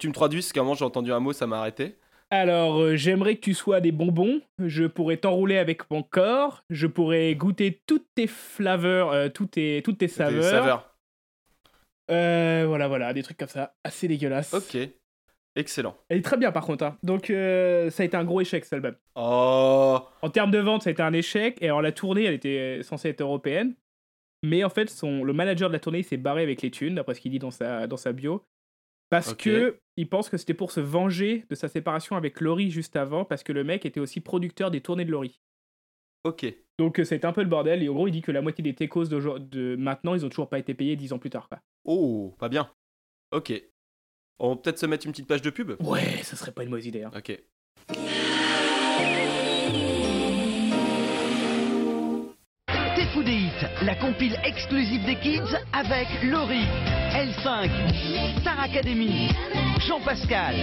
tu me traduises, parce qu'à un moment, j'ai entendu un mot, ça m'a arrêté. Alors, euh, j'aimerais que tu sois des bonbons. Je pourrais t'enrouler avec mon corps. Je pourrais goûter toutes tes flaveurs, euh, toutes, tes, toutes tes Tes saveurs. saveurs. Euh, voilà, voilà, des trucs comme ça. Assez dégueulasses. Ok. Excellent. Elle est très bien par contre. hein. Donc, euh, ça a été un gros échec cet album. Oh. En termes de vente, ça a été un échec. Et alors, la tournée, elle était censée être européenne. Mais en fait, son, le manager de la tournée s'est barré avec les thunes, d'après ce qu'il dit dans sa, dans sa bio. Parce Ok. que il pense que c'était pour se venger de sa séparation avec Laurie juste avant, parce que le mec était aussi producteur des tournées de Laurie. Ok. Donc euh, c'était un peu le bordel, et en gros il dit que la moitié des techos de maintenant, ils ont toujours pas été payés dix ans plus tard. Quoi. Oh, pas bien. Ok. On va peut-être se mettre une petite page de pub? Ouais, ça serait pas une mauvaise idée. Hein. Ok. Fou des hits, la compile exclusive des kids avec Laurie, L5, Star Academy, Jean-Pascal,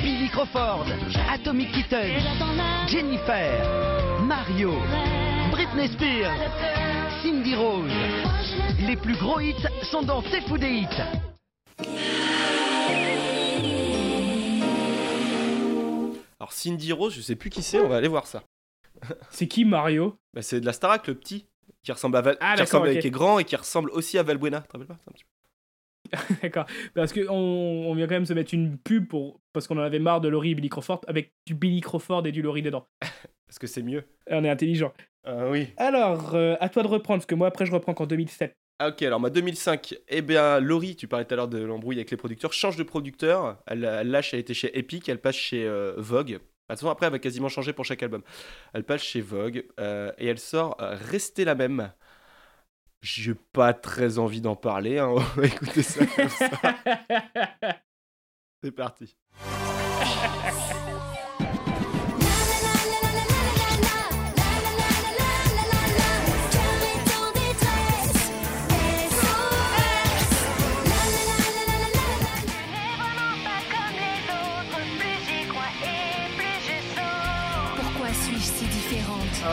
Billy Crawford, Atomic Kitten, Jennifer, Mario, Britney Spears, Cindy Rose. Les plus gros hits sont dans T'es fou des hits. Alors Cindy Rose, je sais plus qui c'est, on va aller voir ça. C'est qui Mario? Bah, c'est de la Starac, le petit, qui ressemble à Val... Ah, qui, ressemble, qui est grand et qui ressemble aussi à Valbuena. Tu pas D'accord. Parce qu'on on vient quand même se mettre une pub pour, parce qu'on en avait marre de Laurie et Billy Crawford, avec du Billy Crawford et du Laurie dedans. Parce que c'est mieux. Et on est intelligent. Ah oui. Alors, euh, à toi de reprendre, parce que moi après je reprends qu'en 2007. Ah, ok, alors ma 2005, eh bien Laurie, tu parlais tout à l'heure de l'embrouille avec les producteurs, change de producteur, elle, elle lâche, elle était chez Epic, elle passe chez euh, Vogue. De toute façon, après, elle va quasiment changer pour chaque album. Elle passe chez Vogue euh, et elle sort euh, Restez la même. J'ai pas très envie d'en parler, hein. on va écouter ça comme ça. C'est parti.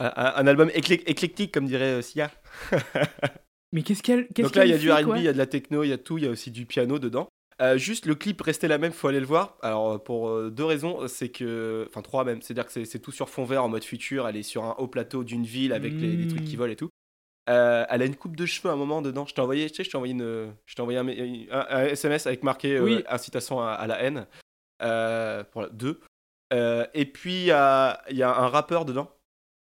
Un, album éclec- éclectique, comme dirait euh, Sia. Mais qu'est-ce qu'elle. qu'est-ce Donc là, il y a du RB, il y a de la techno, il y a tout, il y a aussi du piano dedans. Euh, juste le clip restait la même, faut aller le voir. Alors euh, pour euh, deux raisons, c'est que, enfin trois même, c'est-à-dire que c'est- tout sur fond vert en mode futur. Elle est sur un haut plateau d'une ville avec les, les trucs qui Mm. volent et tout. Euh, elle a une coupe de cheveux à un moment dedans. Je t'ai envoyé, tu sais, je t'ai envoyé une, je t'ai envoyé un, un- un SMS avec marqué Oui. incitation à, à la haine pour la- deux. Et puis il y a un rappeur dedans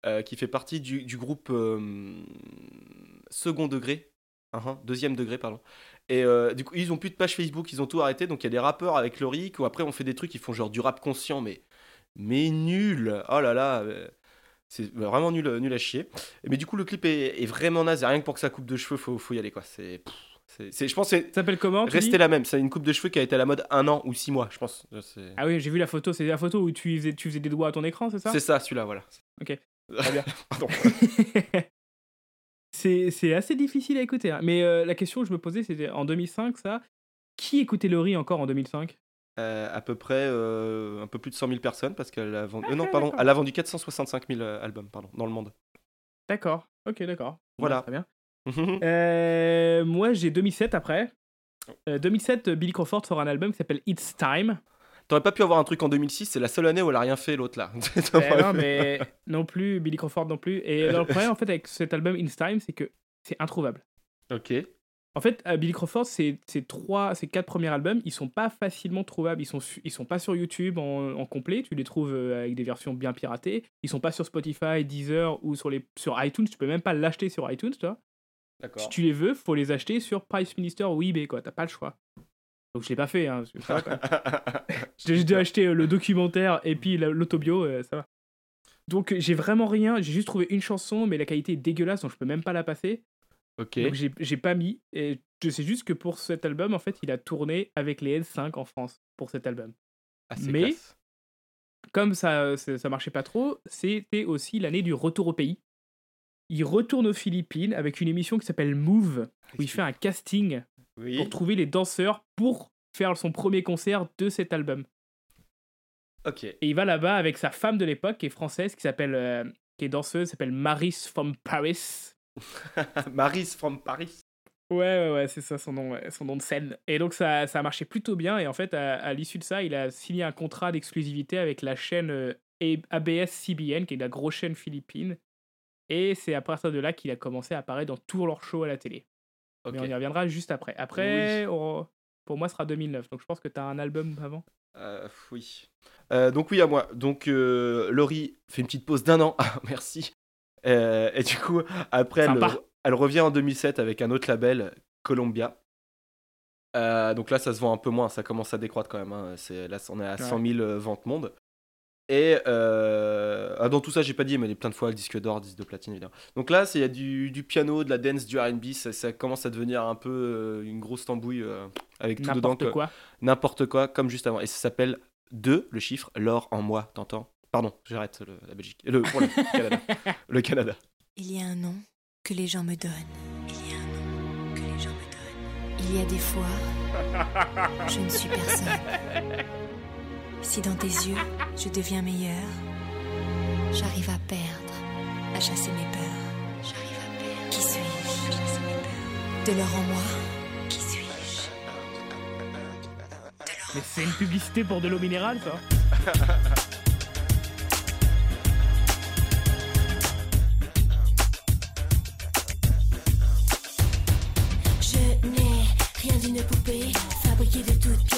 euh, qui fait partie du, du groupe euh, second degré, Uhum, deuxième degré pardon. Et euh, du coup ils ont plus de page Facebook, ils ont tout arrêté. Donc il y a des rappeurs avec Lorik ou après on fait des trucs qui font genre du rap conscient mais mais nul. Oh là là. C'est vraiment nul, nul à chier. Mais du coup, le clip est, est vraiment naze. Et Rien que pour que sa coupe de cheveux, faut, faut y aller quoi. C'est, c'est, je pense que c'est Ça s'appelle comment rester la même. C'est une coupe de cheveux qui a été à la mode un an ou six mois, je pense. Ah oui, j'ai vu la photo. C'est la photo où tu faisais, tu faisais des doigts à ton écran, c'est ça? C'est ça, celui-là, voilà. Ok. Très bien. Pardon. c'est assez difficile à écouter. hein. Mais euh, la question que je me posais, c'était en 2005, ça. Qui écoutait Laurie encore en 2005 Euh, à peu près euh, un peu plus de 100 000 personnes parce qu'elle a vendu. non, Ok, pardon, d'accord. elle a vendu 465 000 euh, albums pardon, dans le monde. D'accord. Ok, d'accord. Voilà. Très bien. Euh, moi, j'ai 2007 après. Euh, 2007, euh, Billy Crawford sort un album qui s'appelle It's Time. T'aurais pas pu avoir un truc en 2006, c'est la seule année où elle a rien fait l'autre là. Eh non, mais non plus, Billy Crawford non plus. Et le problème, en fait, avec cet album It's Time, c'est que c'est introuvable. Ok. En fait, euh, Billy Crawford, ces ces trois, ces quatre premiers albums, ils sont pas facilement trouvables. Ils sont, ils sont pas sur YouTube en, en complet. Tu les trouves euh, avec des versions bien piratées. Ils sont pas sur Spotify, Deezer ou sur les sur iTunes. Tu peux même pas l'acheter sur iTunes, toi. Si tu les veux, faut les acheter sur Price Minister ou eBay, quoi. T'as pas le choix. Donc je l'ai pas fait, hein, parce que ça va, quand même. J'ai dû acheter euh, le documentaire et puis la- l'autobio, euh, ça va. Donc j'ai vraiment rien, j'ai juste trouvé une chanson, mais la qualité est dégueulasse, donc je peux même pas la passer. Ok. Donc j'ai j'ai pas mis. Et je sais juste que pour cet album, en fait, il a tourné avec les L5 en France pour cet album. Ah, mais- classe. Comme ça, ça, ça marchait pas trop, c'était aussi l'année du retour au pays. Il retourne aux Philippines avec une émission qui s'appelle Move, où il fait un casting Oui. pour trouver les danseurs pour faire son premier concert de cet album. Ok. Et il va là-bas avec sa femme de l'époque, qui est française, qui s'appelle, euh, qui est danseuse, s'appelle Maris from Paris. Maris from Paris. Ouais, ouais, ouais, c'est ça son nom, son nom de scène. Et donc ça, ça a marché plutôt bien. Et en fait, à, à l'issue de ça, il a signé un contrat d'exclusivité avec la chaîne euh, ABS-CBN, qui est la grosse chaîne philippine. Et c'est à partir de là qu'il a commencé à apparaître dans tous leurs shows à la télé. Mais on y reviendra juste après. Après, on- pour moi, ce sera 2009. Donc je pense que tu as un album avant. Euh, oui. Euh, donc oui à moi. Donc euh, Laurie fait une petite pause d'un an. Ah, merci. Euh, et du coup après elle, revient en 2007 avec un autre label, Columbia. Donc là ça se vend un peu moins, ça commence à décroître quand même. hein. C'est là on est à Ouais. 100 000 euh, ventes monde. Et euh, ah, dans tout ça j'ai pas dit mais il y a plein de fois le disque d'or, disque de platine évidemment. Donc là c'est- il y a du, du piano, de la dance, du R&B, ça, ça commence à devenir un peu euh, une grosse tambouille euh, avec tout dedans. N'importe que- quoi. n'importe quoi comme juste avant. Et ça s'appelle 2, le chiffre, l'or en moi, t'entends? Pardon, j'arrête le- la Belgique. Le, pour le Canada. Le Canada. Il y a un nom que les gens me donnent. Il y a un nom que les gens me donnent. Il y a des fois, je ne suis personne. Si dans tes yeux, je deviens meilleur, j'arrive à perdre, à chasser mes peurs. J'arrive à perdre. Qui suis-je? À chasser mes peurs. De l'or en moi, qui suis-je? Mais c'est une publicité pour de l'eau minérale, ça Je n'ai rien d'une poupée, fabriquée de toutes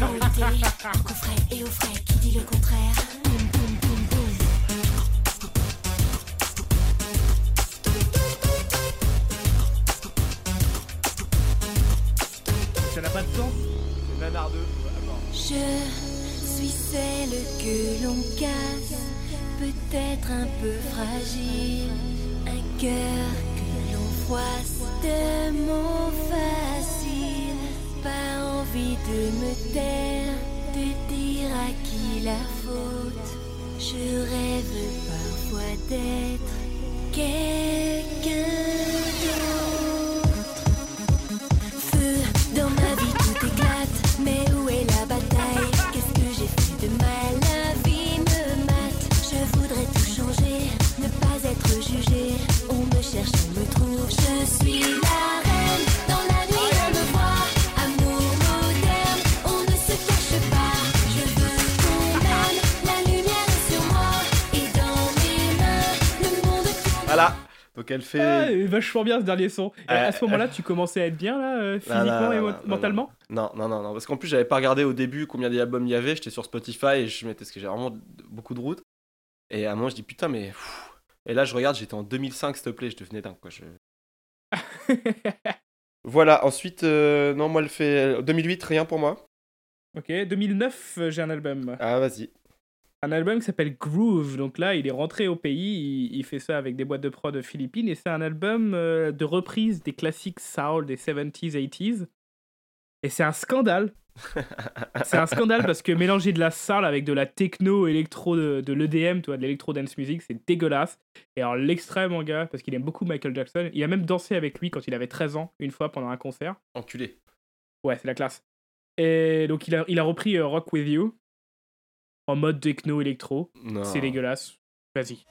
coffret et au frais, qui dit le contraire. Ça n'a pas de sens. C'est nanardeux. Je suis celle que l'on casse, peut-être un peu fragile, un cœur que l'on froisse de faciles, pas envie de me taire, de dire à qui la faute. Je rêve parfois d'être quelqu'un d'autre. Voilà. Donc elle fait. Ah, vachement bien ce dernier son. Euh, à ce moment-là, tu commençais à être bien, là, euh, Non, physiquement non, et non, mentalement? Non, non, non, non. Parce qu'en plus, j'avais pas regardé au début combien d'albums il y avait. J'étais sur Spotify et je mettais parce que j'ai vraiment beaucoup de routes. Et à un moment, je dis putain, mais. Et là, je regarde, j'étais en 2005, s'il te plaît, je devenais dingue, quoi. Je... Voilà, ensuite, euh, non, moi, elle fait 2008, rien pour moi. Ok, 2009, euh, j'ai un album. Ah, vas-y. Un album qui s'appelle Groove. Donc là, il est rentré au pays, il, il fait ça avec des boîtes de prod philippines. Et c'est un album euh, de reprise des classiques soul des 70s, 80s. Et c'est un scandale. c'est un scandale parce que mélanger de la soul avec de la techno électro de, de l'EDM, tu vois, de l'électro dance music, c'est dégueulasse. Et alors l'extrait, mon gars, parce qu'il aime beaucoup Michael Jackson, il a même dansé avec lui quand il avait 13 ans, une fois pendant un concert. Enculé. Ouais, c'est la classe. Et donc il a, il a repris euh, Rock With You en mode techno électro. Non. C'est dégueulasse. Vas-y.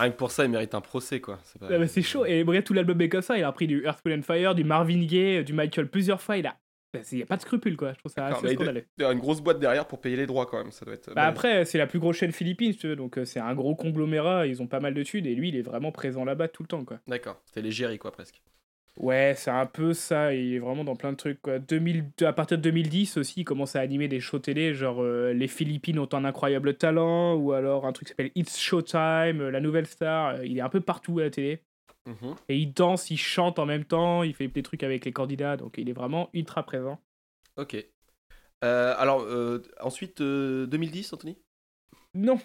Rien que pour ça, il mérite un procès, quoi. C'est pas- Ah bah, c'est chaud. Et bref, tout l'album est comme ça. Il a repris du Earth, Wind and Fire, du Marvin Gaye, du Michael plusieurs fois. Il a. bah, Il n'y a pas de scrupule, quoi. Je trouve ça assez scandaleux. il y a une grosse boîte derrière pour payer les droits, quand même. Ça doit être. Bah après, c'est la plus grosse chaîne philippine, si tu veux. Donc euh, c'est un gros conglomérat. Ils ont pas mal de thunes. Et lui, il est vraiment présent là-bas tout le temps, quoi. D'accord, c'était l'égérie, quoi, presque. Ouais, c'est un peu ça. Il est vraiment dans plein de trucs. Quoi. 2000, à partir de 2010 aussi, il commence à animer des shows télé, genre euh, Les Philippines ont un incroyable talent, ou alors un truc qui s'appelle It's Showtime, euh, La Nouvelle Star. euh, il est un peu partout à la télé. Mhm. Et il danse, il chante en même temps, il fait des trucs avec les candidats, donc il est vraiment ultra présent. Ok. Alors, ensuite, euh, 2010, Anthony? Non,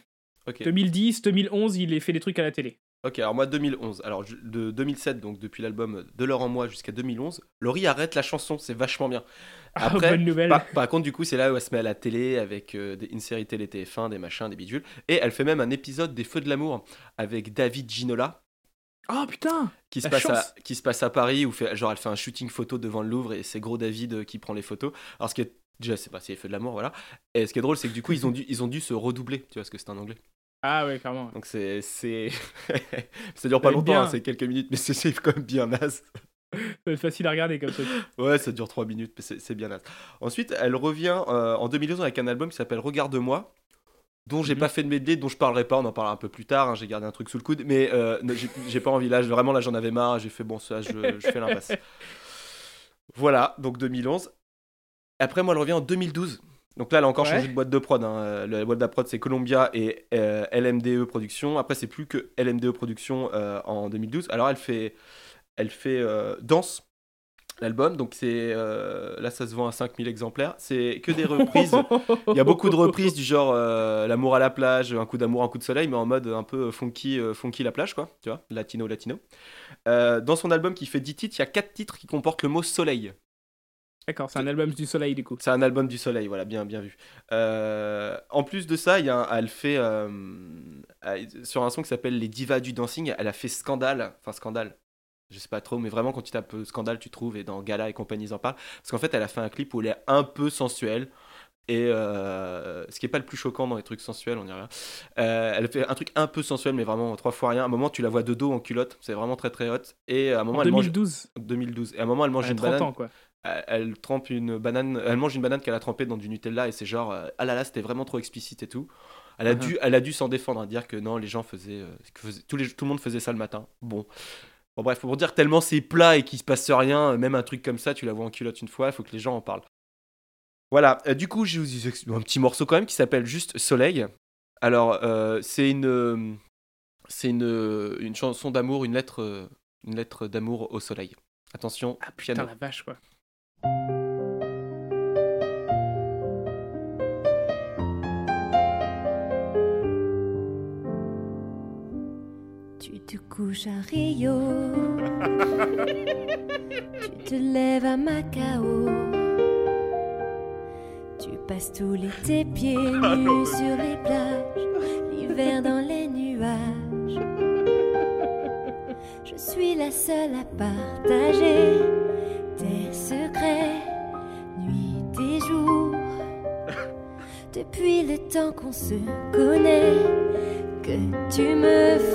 Ok. 2010, 2011, il a fait des trucs à la télé. Ok, alors moi 2011. Alors de 2007, donc depuis l'album De l'heure en moi jusqu'à 2011, Laurie arrête la chanson, c'est vachement bien. Ah, Après, bonne nouvelle. Par, par contre, du coup, c'est là où elle se met à la télé avec euh, des, une série télé TF1, des machins, des bidules. Et elle fait même un épisode des Feux de l'amour avec David Ginola Oh putain qui se, La passe à, qui se passe à Paris où fait, genre elle fait un shooting photo devant le Louvre et c'est gros David euh, qui prend les photos. Alors ce qui est déjà c'est pas c'est les Feux de l'amour voilà. Et ce qui est drôle c'est que du coup ils ont dû ils ont dû se redoubler, tu vois parce que c'est en anglais. Ah ouais, clairement. Donc c'est c'est ça dure pas longtemps, bien. hein, c'est quelques minutes mais c'est- c'est quand même bien naze. Être facile à regarder comme ça. Ouais, ça dure 3 minutes, mais c'est c'est bien naze. Ensuite, elle revient euh, en 2012 avec un album qui s'appelle Regarde-moi, dont j'ai Mhm. pas fait de medley, dont je parlerai pas, on en parlera un peu plus tard, hein, j'ai gardé un truc sous le coude, mais euh, j'ai- j'ai pas envie, là, je- vraiment, là, j'en avais marre, j'ai fait bon, ça, je, je fais l'impasse. Voilà, donc 2011. Après, moi, elle revient en 2012. Donc là, elle a encore Ouais. changé de boîte de prod. hein. Euh, La boîte de prod, c'est Columbia et euh, LMDE Productions. Après, c'est plus que LMDE Productions euh, en 2012. Alors, elle fait, elle fait euh, Danse, l'album. Donc, c'est là, ça se vend à 5000 exemplaires. C'est que des reprises. Il y a beaucoup de reprises du genre L'amour à la plage, Un coup d'amour, un coup de soleil, mais en mode un peu funky, funky la plage, quoi. Tu vois, latino, latino. Dans son album qui fait 10 titres, il y a 4 titres qui comportent le mot soleil. D'accord, c'est un album du soleil du coup. C'est un album du soleil, voilà, bien, bien vu. Euh, en plus de ça, il y a un- elle fait euh, sur un son qui s'appelle Les Divas du Dancing, elle a fait Scandale, enfin Scandale, je sais pas trop, mais vraiment quand tu tapes euh, Scandale, tu trouves, et dans Gala et compagnie, ils en parlent. Parce qu'en fait, elle a fait un clip où elle est un peu sensuelle. Et euh, ce qui est pas le plus choquant dans les trucs sensuels, on y revient. Elle fait un truc un peu sensuel, mais vraiment trois fois rien. À un moment, tu la vois de dos en culotte, c'est vraiment très très hot. Et à un moment, En elle mange 2012, 2012. Et à un moment, elle mange a une 30 banane ans quoi. Elle, trempe une banane, elle mange une banane qu'elle a trempée dans du Nutella et c'est genre euh, ah là là c'était vraiment trop explicite et tout. Elle a Uh-huh. dû, elle a dû s'en défendre, à dire que non les gens faisaient, euh, que faisaient- tous les, tout le monde faisait ça le matin. Bon. Bon bref, pour dire tellement c'est plat et qu'il se passe rien, euh, même un truc comme ça, tu la vois en culotte une fois, il faut que les gens en parlent. Voilà, euh, du coup j'ai vous ex- un petit morceau quand même qui s'appelle juste Soleil. Alors euh, c'est une, c'est une, une chanson d'amour, une lettre, une lettre d'amour au soleil. Attention, Ah putain piano. la vache quoi. Tu te couches à Rio. tu te lèves à Macao. Tu passes tout l'été pieds nus sur les plages, l'hiver dans les nuages. Je suis la seule à partager temps qu'on se connaît, que tu me fais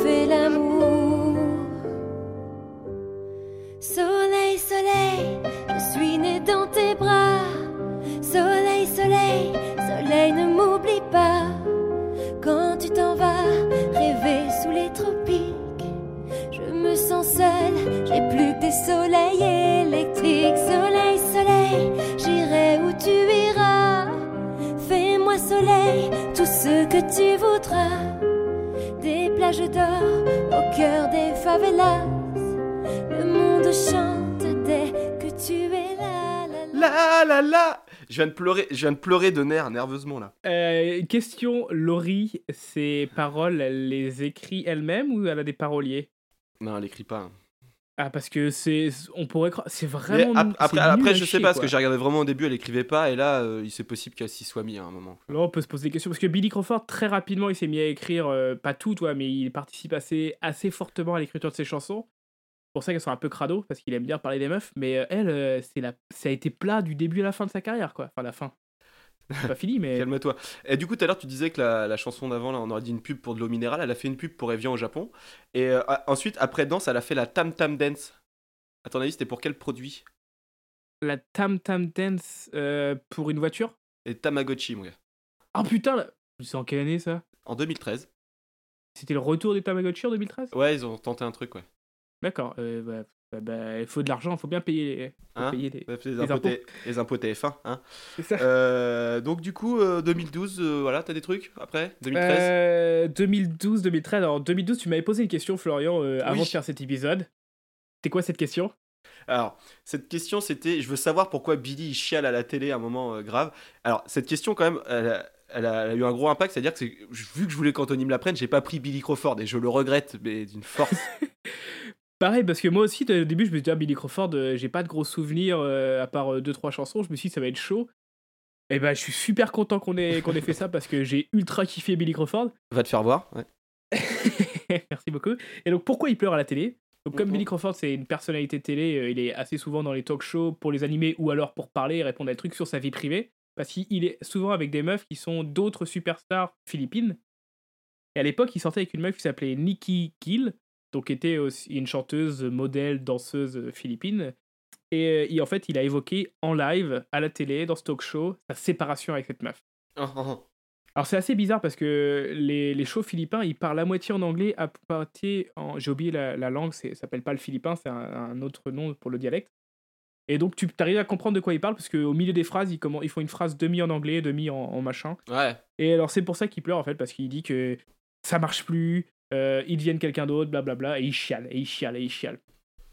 je viens de pleurer de nerfs nerveusement là. Euh, question, Laurie, ses paroles, elle les écrit elle-même ou elle a des paroliers? Non, elle écrit pas. Ah parce que c'est, on pourrait croire, c'est vraiment. ap- c'est après, nul après je sais chier, pas, parce que j'ai regardé vraiment au début, elle écrivait pas, et là, euh, il c'est possible qu'elle s'y soit mis à un moment. Là, on peut se poser des questions parce que Billy Crawford très rapidement il s'est mis à écrire euh, pas tout toi mais il participe assez assez fortement à l'écriture de ses chansons. C'est pour ça qu'elles sont un peu crado parce qu'il aime bien parler des meufs mais euh, elle euh, c'est la ça a été plat du début à la fin de sa carrière quoi enfin la fin. c'est pas fini, mais. Calme-toi. Et du coup, tout à l'heure, tu disais que la, la chanson d'avant, là, on aurait dit une pub pour de l'eau minérale. Elle a fait une pub pour Evian au Japon. Et euh, ensuite, après danse, elle a fait la Tam Tam Dance. À ton avis, c'était pour quel produit? La Tam Tam Dance euh, pour une voiture? Et Tamagotchi, mon gars. Ah putain, là- c'est en quelle année ça? En 2013. C'était le retour des Tamagotchi en 2013 Ouais, ils ont tenté un truc, ouais. D'accord, euh, bah, bah, bah, il faut de l'argent, il faut bien payer les, Hein payer les... Les impôts, impôts. T- les impôts TF1. Hein. C'est ça. Euh, donc, du coup, euh, 2012, euh, voilà, t'as des trucs après 2013 Euh, 2012, 2013. Alors 2012, tu m'avais posé une question, Florian, euh, avant Oui. de faire cet épisode. C'était quoi cette question? Alors, cette question, c'était je veux savoir pourquoi Billy il chiale à la télé à un moment euh, grave. Alors, cette question, quand même, elle a, elle a- elle a eu un gros impact. C'est-à-dire que vu que je voulais qu'Anthony me la prenne, j'ai pas pris Billy Crawford et je le regrette, mais d'une force. Pareil, parce que moi aussi, au début, je me suis dit, ah, Billy Crawford, euh, j'ai pas de gros souvenirs, euh, à part euh, deux, trois chansons. Je me suis dit, ça va être chaud. Et ben, je suis super content qu'on ait, qu'on ait fait ça parce que j'ai ultra kiffé Billy Crawford. Va te faire voir. ouais. Merci beaucoup. Et donc, pourquoi il pleure à la télé? Donc, comme Mhm. Billy Crawford, c'est une personnalité télé, euh, il est assez souvent dans les talk shows pour les animer ou alors pour parler et répondre à des trucs sur sa vie privée. Parce qu'il est souvent avec des meufs qui sont d'autres superstars philippines. Et à l'époque, il sortait avec une meuf qui s'appelait Nikki Gill, donc était aussi une chanteuse, modèle, danseuse euh, philippine. Et euh, il- en fait, il a évoqué en live, à la télé, dans ce talk show, sa séparation avec cette meuf. Oh, oh, oh. Alors c'est assez bizarre parce que les, les shows philippins, ils parlent à moitié en anglais, à moitié en... J'ai oublié la, la langue, c'est- ça s'appelle pas le philippin, c'est un, un autre nom pour le dialecte. Et donc tu arrives à comprendre de quoi ils parlent parce qu'au milieu des phrases, ils, commen- ils font une phrase demi en anglais, demi en, en machin. Ouais. Et alors c'est pour ça qu'il pleure en fait, parce qu'il dit que ça marche plus, euh, ils deviennent quelqu'un d'autre, blablabla, et il chiale, et il chiale, et il chiale.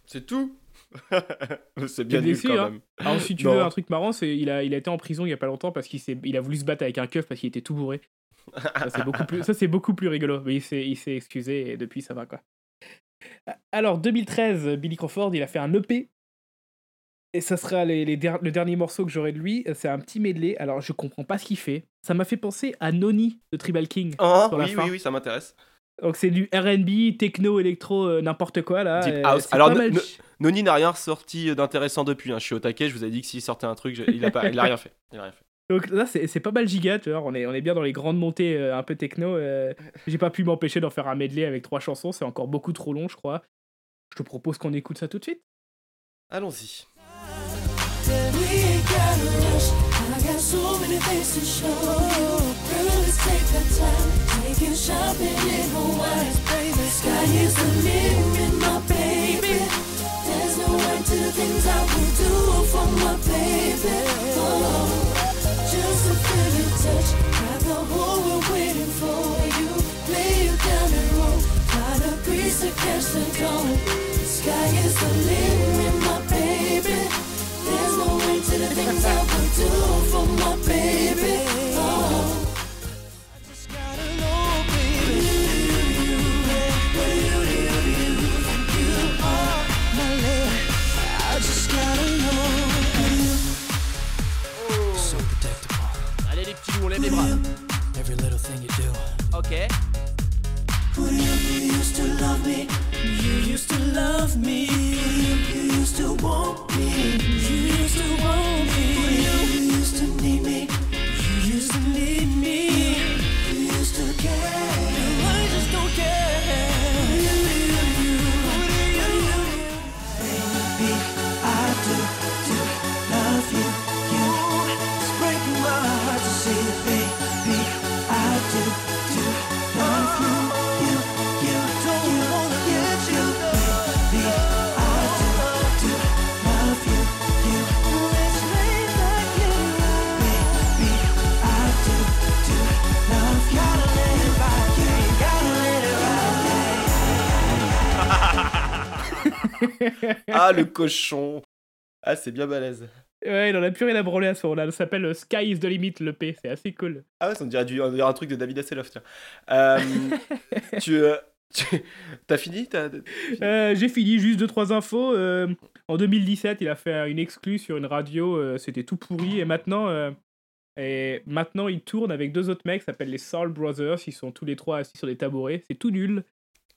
C'est tout C'est bien nul déçu, quand hein même. Alors si tu Non. veux un truc marrant, c'est il a, il a été en prison il y a pas longtemps parce qu'il s'est- il a voulu se battre avec un keuf parce qu'il était tout bourré. Ça c'est beaucoup plus, ça, c'est beaucoup plus rigolo. Mais il s'est, il s'est excusé et depuis ça va quoi. Alors 2013, Billy Crawford, il a fait un EP. Et ça sera les, les der- le dernier morceau que j'aurai de lui. C'est un petit medley. Alors je comprends pas ce qu'il fait. Ça m'a fait penser à Noni de Tribal King. Oh, Sur la oui, fin. oui, oui, ça m'intéresse. Donc c'est du R&B, techno, électro, euh, n'importe quoi là. Deep house. c'est Alors, pas mal Noni n'a rien sorti d'intéressant depuis. hein. Je suis au taquet, je vous ai dit que s'il sortait un truc, je- il, a pas, il a rien fait. Il a rien fait. Donc là, c'est c'est pas mal giga, tu vois. On est, on est bien dans les grandes montées euh, un peu techno. euh, J'ai pas pu m'empêcher d'en faire un medley avec trois chansons. C'est encore beaucoup trop long, je crois. Je te propose qu'on écoute ça tout de suite. Allons-y. Take our time. Take you shopping in Hawaii, baby. Sky is the limit, my baby. There's no end to the things I do for my baby. Oh, just a feel touch. Got the whole world waiting for you. Lay you down and roll. To the dawn. Sky is the limit, my baby. There's no end to the things I will do for my baby. Do. Ah, le cochon Ah, c'est bien balèze. Ouais, il en a plus rien à branler à ce moment-là. Ça s'appelle euh, Sky is the Limit, le P. C'est assez cool. Ah ouais, ça me dirait, du- on dirait un truc de David Hasselhoff, tiens. Euh, tu, euh, tu- T'as fini Euh, J'ai fini, juste deux trois infos. En 2017, il a fait une exclue sur une radio. C'était tout pourri. Et maintenant, et maintenant, il tourne avec deux autres mecs. s'appellent les Soul Brothers. Ils sont tous les trois assis sur des tabourets. C'est tout nul.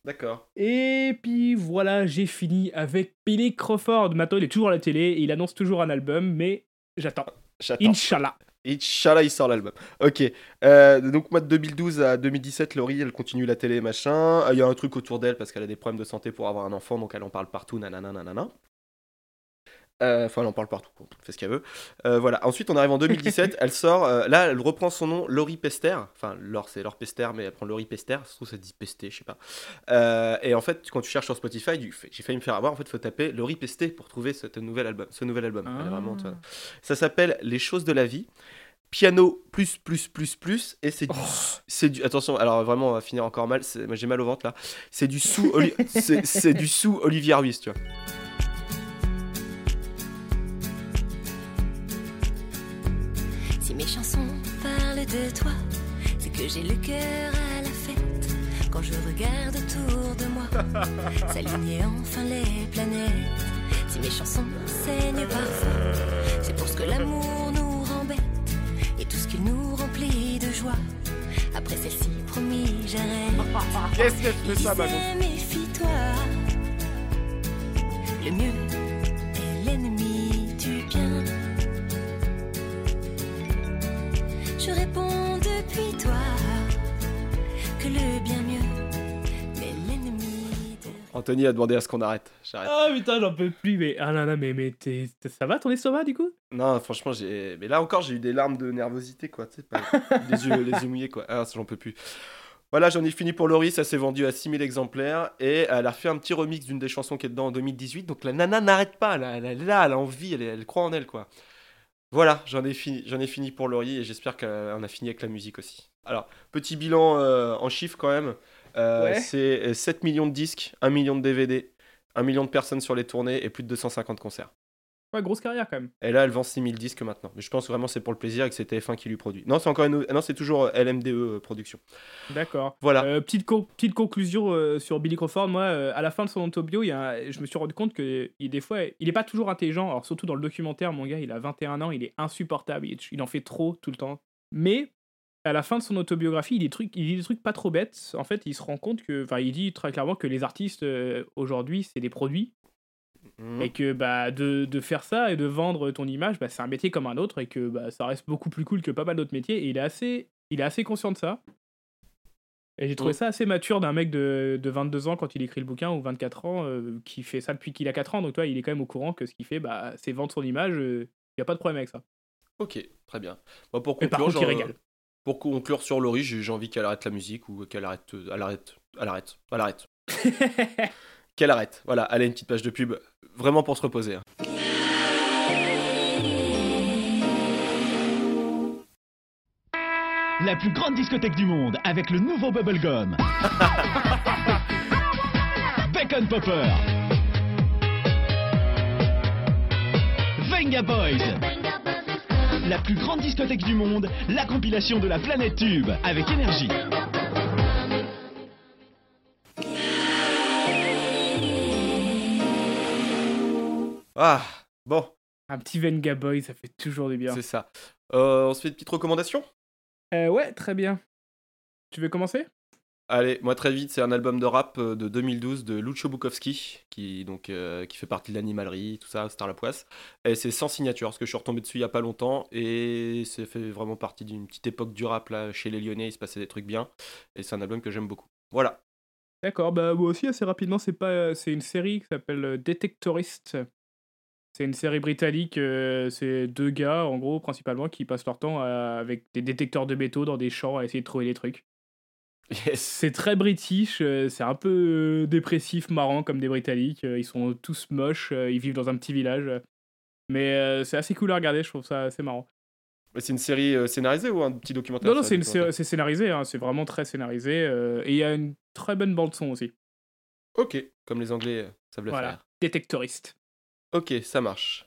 D'accord. Et puis voilà, j'ai fini avec Billy Crawford. Maintenant, il est toujours à la télé et il annonce toujours un album, mais j'attends. J'attends. Inch'Allah. Inch'Allah, il sort l'album. Ok. Euh, donc, mois de 2012 à 2017, Laurie, elle continue la télé, machin. Euh, Il y a un truc autour d'elle parce qu'elle a des problèmes de santé pour avoir un enfant, donc elle en parle partout, nanana, nanana. Euh, Enfin, elle en parle partout, fait ce qu'elle veut. Euh, voilà. Ensuite, on arrive en 2017. elle sort. euh, là, elle reprend son nom, Laurie Pester. Enfin, Laure, c'est Laure Pester, mais elle prend Laurie Pester. Ça se trouve, ça dit Pesté, je sais pas. Et en fait, quand tu cherches sur Spotify, j'ai failli me faire avoir. En fait, faut taper Laurie Pesté pour trouver ce nouvel album. Ce nouvel album. Elle est vraiment, tu vois. Ça s'appelle Les choses de la vie. Piano plus plus plus plus et c'est du, c'est du attention alors vraiment on va finir encore mal j'ai mal au ventre là c'est du sous c'est du sous Olivier Ruiz tu vois mes chansons parlent de toi, c'est que j'ai le cœur à la fête. Quand je regarde autour de moi, s'aligner enfin les planètes. Si mes chansons saignent parfois, c'est pour ce que l'amour nous rend bêtes et tout ce qu'il nous remplit de joie. Après celle-ci, promis, j'arrête. qu'est-ce qu'elle fait ça Disais, Manon méfie-toi. Le mieux Anthony a demandé à ce qu'on arrête j'arrête Ah putain, j'en peux plus, mais ah là là, mais, mais t'es- t'es- ça va ton estomac du coup? Non franchement j'ai mais là encore j'ai eu des larmes de nervosité quoi tu sais pas les yeux les yeux mouillés quoi ah ça, j'en peux plus voilà, j'en ai fini pour Laurie, ça s'est vendu à 6000 exemplaires et elle a fait un petit remix d'une des chansons qui est dedans en 2018. Donc la nana n'arrête pas, là, elle est là, elle a envie, elle croit en elle quoi. Voilà, j'en ai fini, j'en ai fini pour Laurie et j'espère qu'on a fini avec la musique aussi. Alors, petit bilan euh, en chiffres quand même. Euh, Ouais. C'est euh, 7 millions de disques, 1 million de DVD, 1 million de personnes sur les tournées et plus de 250 concerts. Ouais, grosse carrière quand même. Et là, elle vend 6000 disques maintenant. Mais je pense vraiment que c'est pour le plaisir et que c'est TF1 qui lui produit. Non, c'est encore une... non, c'est toujours euh, LMDE euh, production. D'accord. Voilà. Euh, petite, co- petite conclusion euh, sur Billy Crawford. Moi, euh, à la fin de son autobio, il un- je me suis rendu compte que il, des fois, il est pas toujours intelligent. Alors, surtout dans le documentaire, mon gars, il a 21 ans, il est insupportable. Il, il en fait trop tout le temps. Mais à la fin de son autobiographie, il dit, des trucs, il dit des trucs pas trop bêtes. En fait, il se rend compte que. Enfin, il dit très clairement que les artistes aujourd'hui, c'est des produits. Mhm. Et que bah, de, de faire ça et de vendre ton image, bah, c'est un métier comme un autre et que bah, ça reste beaucoup plus cool que pas mal d'autres métiers. Et il est assez, il est assez conscient de ça. Et j'ai trouvé ça assez mature d'un mec de, de 22 ans quand il écrit le bouquin ou 24 ans euh, qui fait ça depuis qu'il a 4 ans. Donc toi, il est quand même au courant que ce qu'il fait, bah, c'est vendre son image. Il n'y a pas de problème avec ça. Ok, très bien. Moi, pour par conclure, contre, genre, pour conclure sur Laurie, j'ai j'ai envie qu'elle arrête la musique ou qu'elle arrête, euh, elle arrête, elle arrête, elle arrête. Qu'elle arrête. Voilà, elle a une petite page de pub, vraiment pour se reposer. hein. La plus grande discothèque du monde avec le nouveau Bubblegum. Bacon Popper. Venga Boys. La plus grande discothèque du monde, la compilation de la planète Tube avec énergie. Ah, bon, un petit Venga Boy, ça fait toujours du bien. c'est ça. Euh, on se fait une petite recommandation? Euh, ouais, très bien. Tu veux commencer? Allez, moi très vite, c'est un album de rap euh, de 2012 de Lucio Bukowski, qui, donc, euh, qui fait partie de l'animalerie, tout ça, Star La Poisse. Et c'est sans signature, parce que je suis retombé dessus il y a pas longtemps, et c'est fait vraiment partie d'une petite époque du rap, là, chez les Lyonnais, il se passait des trucs bien, et c'est un album que j'aime beaucoup. Voilà. D'accord, bah moi aussi assez rapidement, c'est pas c'est une série qui s'appelle Detectorist. C'est une série britannique, euh, c'est deux gars en gros principalement qui passent leur temps à- avec des détecteurs de métaux dans des champs à essayer de trouver des trucs. Yes. C'est très british, euh, c'est un peu euh, dépressif, marrant comme des britanniques, ils sont tous moches, ils vivent dans un petit village. Mais c'est assez cool à regarder, je trouve ça assez marrant. C'est une série scénarisée ou un petit documentaire Non, non, c'est scénarisé, hein, c'est vraiment très scénarisé. euh, et il y a une très bonne bande-son aussi. Ok, comme les Anglais savent le Voilà, faire. Detectorist. Ok, ça marche.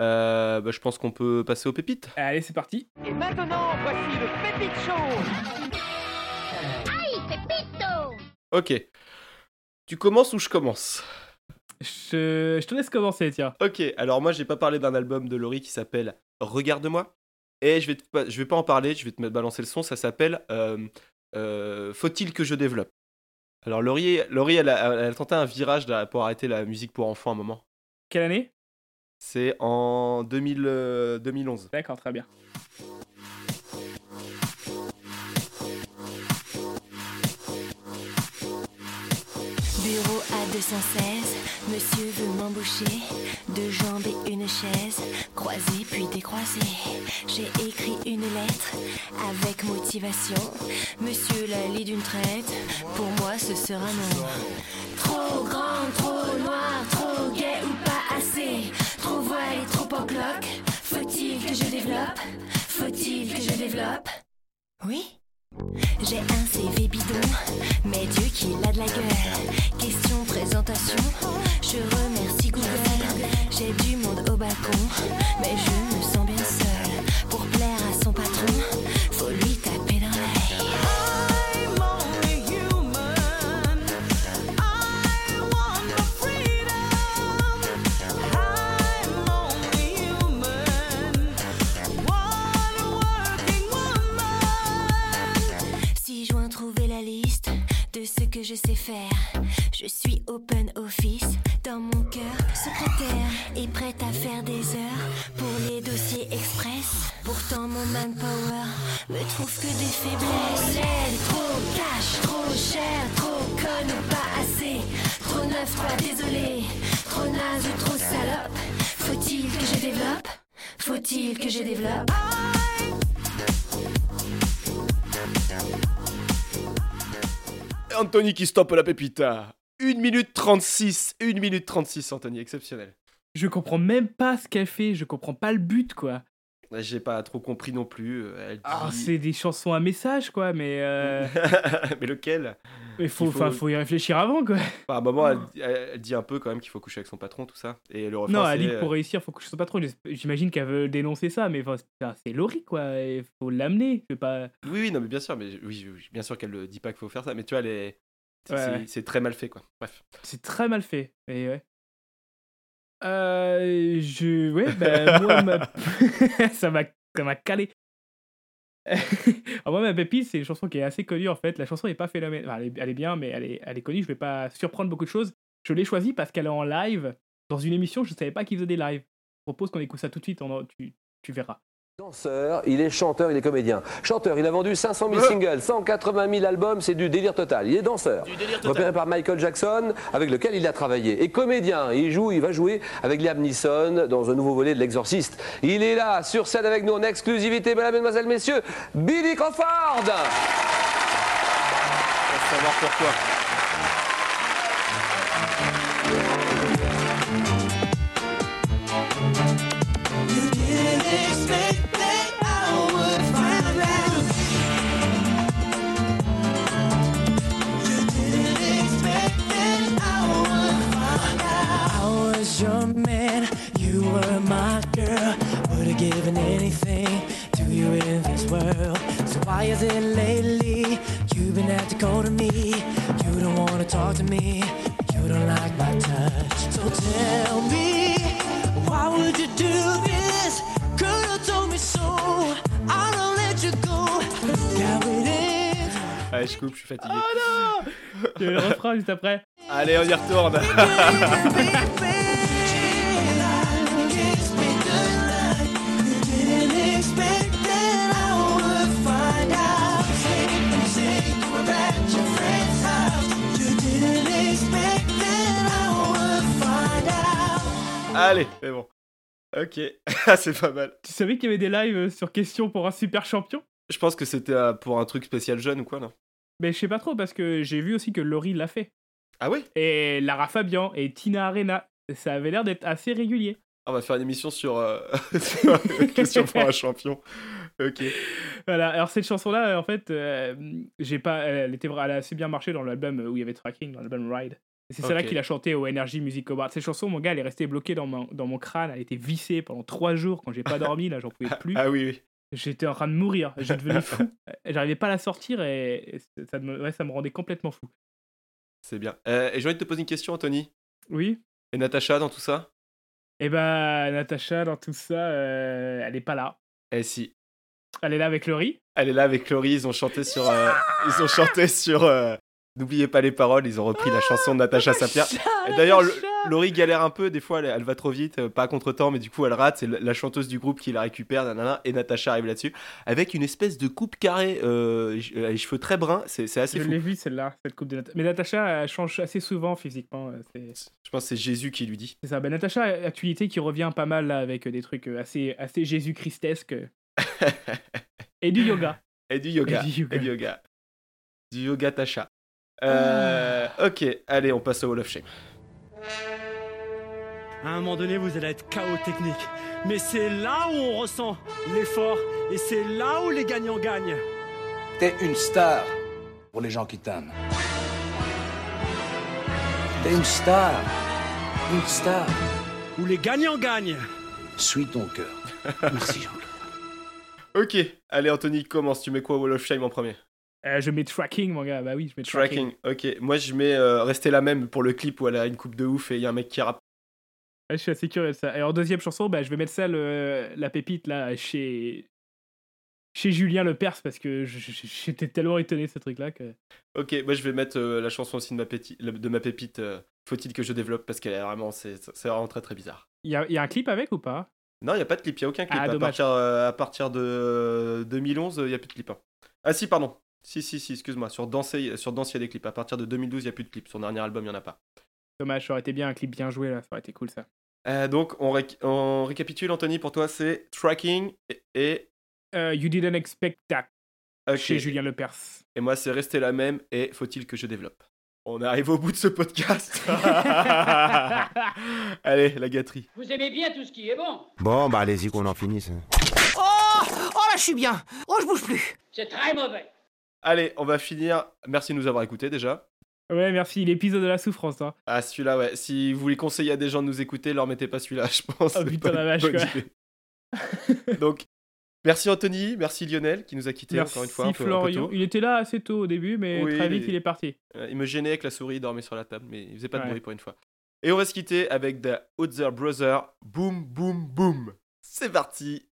Euh, bah, je pense qu'on peut passer aux pépites. Allez, c'est parti. Et maintenant, voici le Pépite Show Ok. Tu commences ou je commence? Je, je te laisse commencer, tiens. Ok, alors moi j'ai pas parlé d'un album de Laurie qui s'appelle Regarde-moi. Et je vais, te je vais pas en parler, je vais te mettre balancer le son, ça s'appelle euh, euh, Faut-il que je développe? Alors Laurie, Laurie elle, a, elle a tenté un virage là, pour arrêter la musique pour enfants à un moment. Quelle année? C'est en 2000, 2011. D'accord, très bien. Bureau A216, monsieur veut m'embaucher. Deux jambes et une chaise, croisée puis décroisée. J'ai écrit une lettre avec motivation. Monsieur la lit d'une traite, pour moi ce sera non. Trop grand, trop noir, trop gay ou pas. Voilé, trop en cloque. Faut-il que je développe? Faut-il que je développe? Oui j'ai un CV bidon, mais Dieu qu'il a de la gueule. Question présentation, je remercie Google. J'ai du monde au balcon, mais je me Anthony qui stoppe la pépita. 1 minute 36. 1 minute 36, Anthony, exceptionnel. Je comprends même pas ce qu'elle fait, je comprends pas le but, quoi. J'ai pas trop compris non plus. euh, Ah, c'est des chansons à message, quoi, mais euh, Mais lequel? Il faut, Il faut- y réfléchir avant, quoi. Enfin, À un moment, elle, dit un peu quand même qu'il faut coucher avec son patron, tout ça. Et le refrain, Non, elle dit que pour euh, réussir, faut sois pas trop. J'imagine qu'elle veut dénoncer ça, mais enfin, c'est- Laurie, quoi. Il faut l'amener. Pas. Oui, oui, non, mais bien sûr, mais oui, oui, bien sûr qu'elle ne dit pas qu'il faut faire ça, mais tu vois, elle est- Ouais, c'est- ouais. très mal fait, quoi. Bref. C'est très mal fait. Et ouais. Euh, je. Ouais, bah, moi, ma... ça m'a calé. Alors, moi, ma pépite, c'est une chanson qui est assez connue, en fait. La chanson n'est pas phénoménale. Enfin, elle, est, elle est bien, mais elle est, elle est connue. Je vais pas surprendre beaucoup de choses. Je l'ai choisie parce qu'elle est en live dans une émission. Je savais pas qu'ils faisaient des lives. Je propose qu'on écoute ça tout de suite. on en- tu, tu verras. Danseur, il est chanteur, il est comédien. Chanteur, il a vendu 500 000 singles, 180 000 albums, c'est du délire total. Il est danseur, Du délire total. repéré par Michael Jackson, avec lequel il a travaillé. Et comédien, il joue, il va jouer avec Liam Neeson dans un nouveau volet de L'Exorciste. Il est là, sur scène avec nous en exclusivité, mesdames, mesdemoiselles, messieurs, Billy Crawford Pour savoir pourquoi. Were my girl. Would have given anything to you in this world. So why is it lately you've been acting cold to me? You don't wanna talk to me. You don't like my touch. So tell me. Why would you do this? Could've told me so. I don't let you go. Allez, je coupe, je suis fatigué. Oh non Il y a le refrain juste après. Allez, on y retourne. Allez, c'est bon. Ok, Ah, c'est pas mal. Tu savais qu'il y avait des lives euh, sur question pour un super champion? Je pense que c'était euh, pour un truc spécial jeune ou quoi, non? Mais je sais pas trop parce que j'ai vu aussi que Laurie l'a fait. Ah oui Et Lara Fabian et Tina Arena. Ça avait l'air d'être assez régulier. On va faire une émission sur, euh, sur question pour un champion. Ok. Voilà, alors cette chanson-là, en fait, euh, j'ai pas, elle, était, elle a assez bien marché dans l'album où il y avait Tracking, dans l'album Ride. Et C'est celle-là Ok. qu'il a chanté au Energy Music Award. Cette chanson, mon gars, elle est restée bloquée dans mon, dans mon crâne. Elle était vissée pendant trois jours quand j'ai pas dormi. Là, j'en pouvais plus. Ah oui, oui. J'étais en train de mourir. J'ai devenu fou. J'arrivais pas à la sortir et ça me, ouais, ça me rendait complètement fou. C'est bien. Euh, et j'ai envie de te poser une question, Anthony. Oui. Et Natacha dans tout ça? Et bah, Natacha, dans tout ça, euh, elle est pas là. Eh si. Elle est là avec Laurie. Elle est là avec Laurie, ils ont chanté sur. euh, ils ont chanté sur. N'oubliez pas les paroles, ils ont repris la chanson de Natacha Saint-Pierre. D'ailleurs, le- Laurie galère un peu, des fois elle, elle va trop vite, euh, pas contre temps, mais du coup elle rate. C'est la, chanteuse du groupe qui la récupère, nanana, et Natacha arrive là-dessus avec une espèce de coupe carrée, euh, les cheveux très bruns. C'est assez Je l'ai vu celle-là, cette coupe de Natacha. Mais Natacha, elle change assez souvent physiquement. euh, C'est Je pense que c'est Jésus qui lui dit. c'est ça. Ben, Natacha, actualité qui revient pas mal là avec euh, des trucs assez, assez Jésus-Christesques. Et du yoga. Et du yoga. Et du yoga. Et du yoga. Du yoga Tacha. Euh, Ok, allez, on passe au Wall of Shame. À un moment donné, vous allez être chaos technique. Mais c'est là où on ressent l'effort et c'est là où les gagnants gagnent. T'es une star pour les gens qui t'aiment. T'es une star. Une star. Où les gagnants gagnent. Suis ton cœur. Merci Jean. Ok, allez Anthony, commence. Tu mets quoi au Wall of Shame en premier? Euh, je mets tracking, mon gars. Bah oui, je mets tracking. Tracking. Ok, moi je mets euh, rester la même pour le clip où elle a une coupe de ouf et il y a un mec qui rappe. Ouais, je suis assez curieux de ça. Et en deuxième chanson, bah, je vais mettre celle, euh, la pépite là, chez. Chez Julien Lepers, parce que j'étais tellement étonné de ce truc-là que. Ok, moi je vais mettre euh, la chanson aussi de ma, péti- de ma pépite. Faut-il que je développe parce qu'elle est vraiment, c'est vraiment très très bizarre. Il y a, y a un clip avec ou pas? Non, il n'y a pas de clip, il n'y a aucun clip. Ah, à, partir, euh, à partir de euh, 2011, il n'y a plus de clip. hein. Ah si, pardon. Si, si, si, excuse-moi. Sur Danser, sur Danse, il y a des clips. À partir de 2012, il n'y a plus de clip. Son dernier album, il n'y en a pas. Dommage, ça aurait été bien un clip bien joué là, ça aurait été cool ça. Euh, donc, on, réc- on récapitule, Anthony, pour toi, c'est Tracking et... et... Euh, you didn't expect that, ok. chez Julien Lepers. Et moi, c'est Rester la même et Faut-il que je développe On arrive au bout de ce podcast. Allez, la gâterie. Vous aimez bien tout ce qui est bon Bon, bah allez-y qu'on en finisse. Oh Oh là, je suis bien Oh, je bouge plus C'est très mauvais Allez, on va finir. Merci de nous avoir écoutés déjà. Ouais, merci, l'épisode de la souffrance. Hein. Ah, celui-là, ouais. Si vous voulez conseiller à des gens de nous écouter, leur mettez pas celui-là, je pense. Oh, putain, pas la vache, quoi. Donc, merci Anthony, merci Lionel qui nous a quittés Merci encore une fois. Un peu, un peu Florian. tôt. Il était là assez tôt au début, mais Oui, très vite il est parti. Euh, Il me gênait avec la souris, il dormait sur la table, mais il faisait pas de Ouais. bruit pour une fois. Et on va se quitter avec The Other Brother. Boom, boom, boom. C'est parti.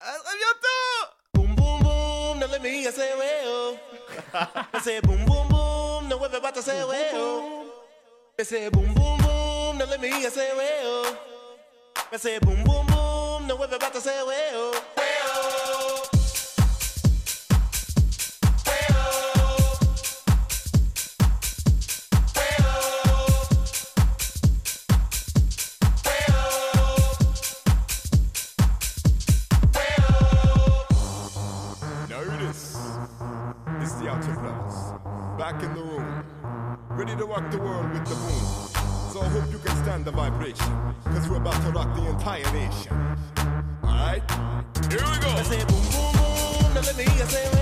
À très bientôt. Boom boom boom, I say boom boom boom, now everybody say well. I say boom boom boom, now let me hear say well. I say boom boom boom, now everybody say. Well. Hope you can stand the vibration. Cause we're about to rock the entire nation. Alright? Here we go. I say boom boom boom, now let me hear you say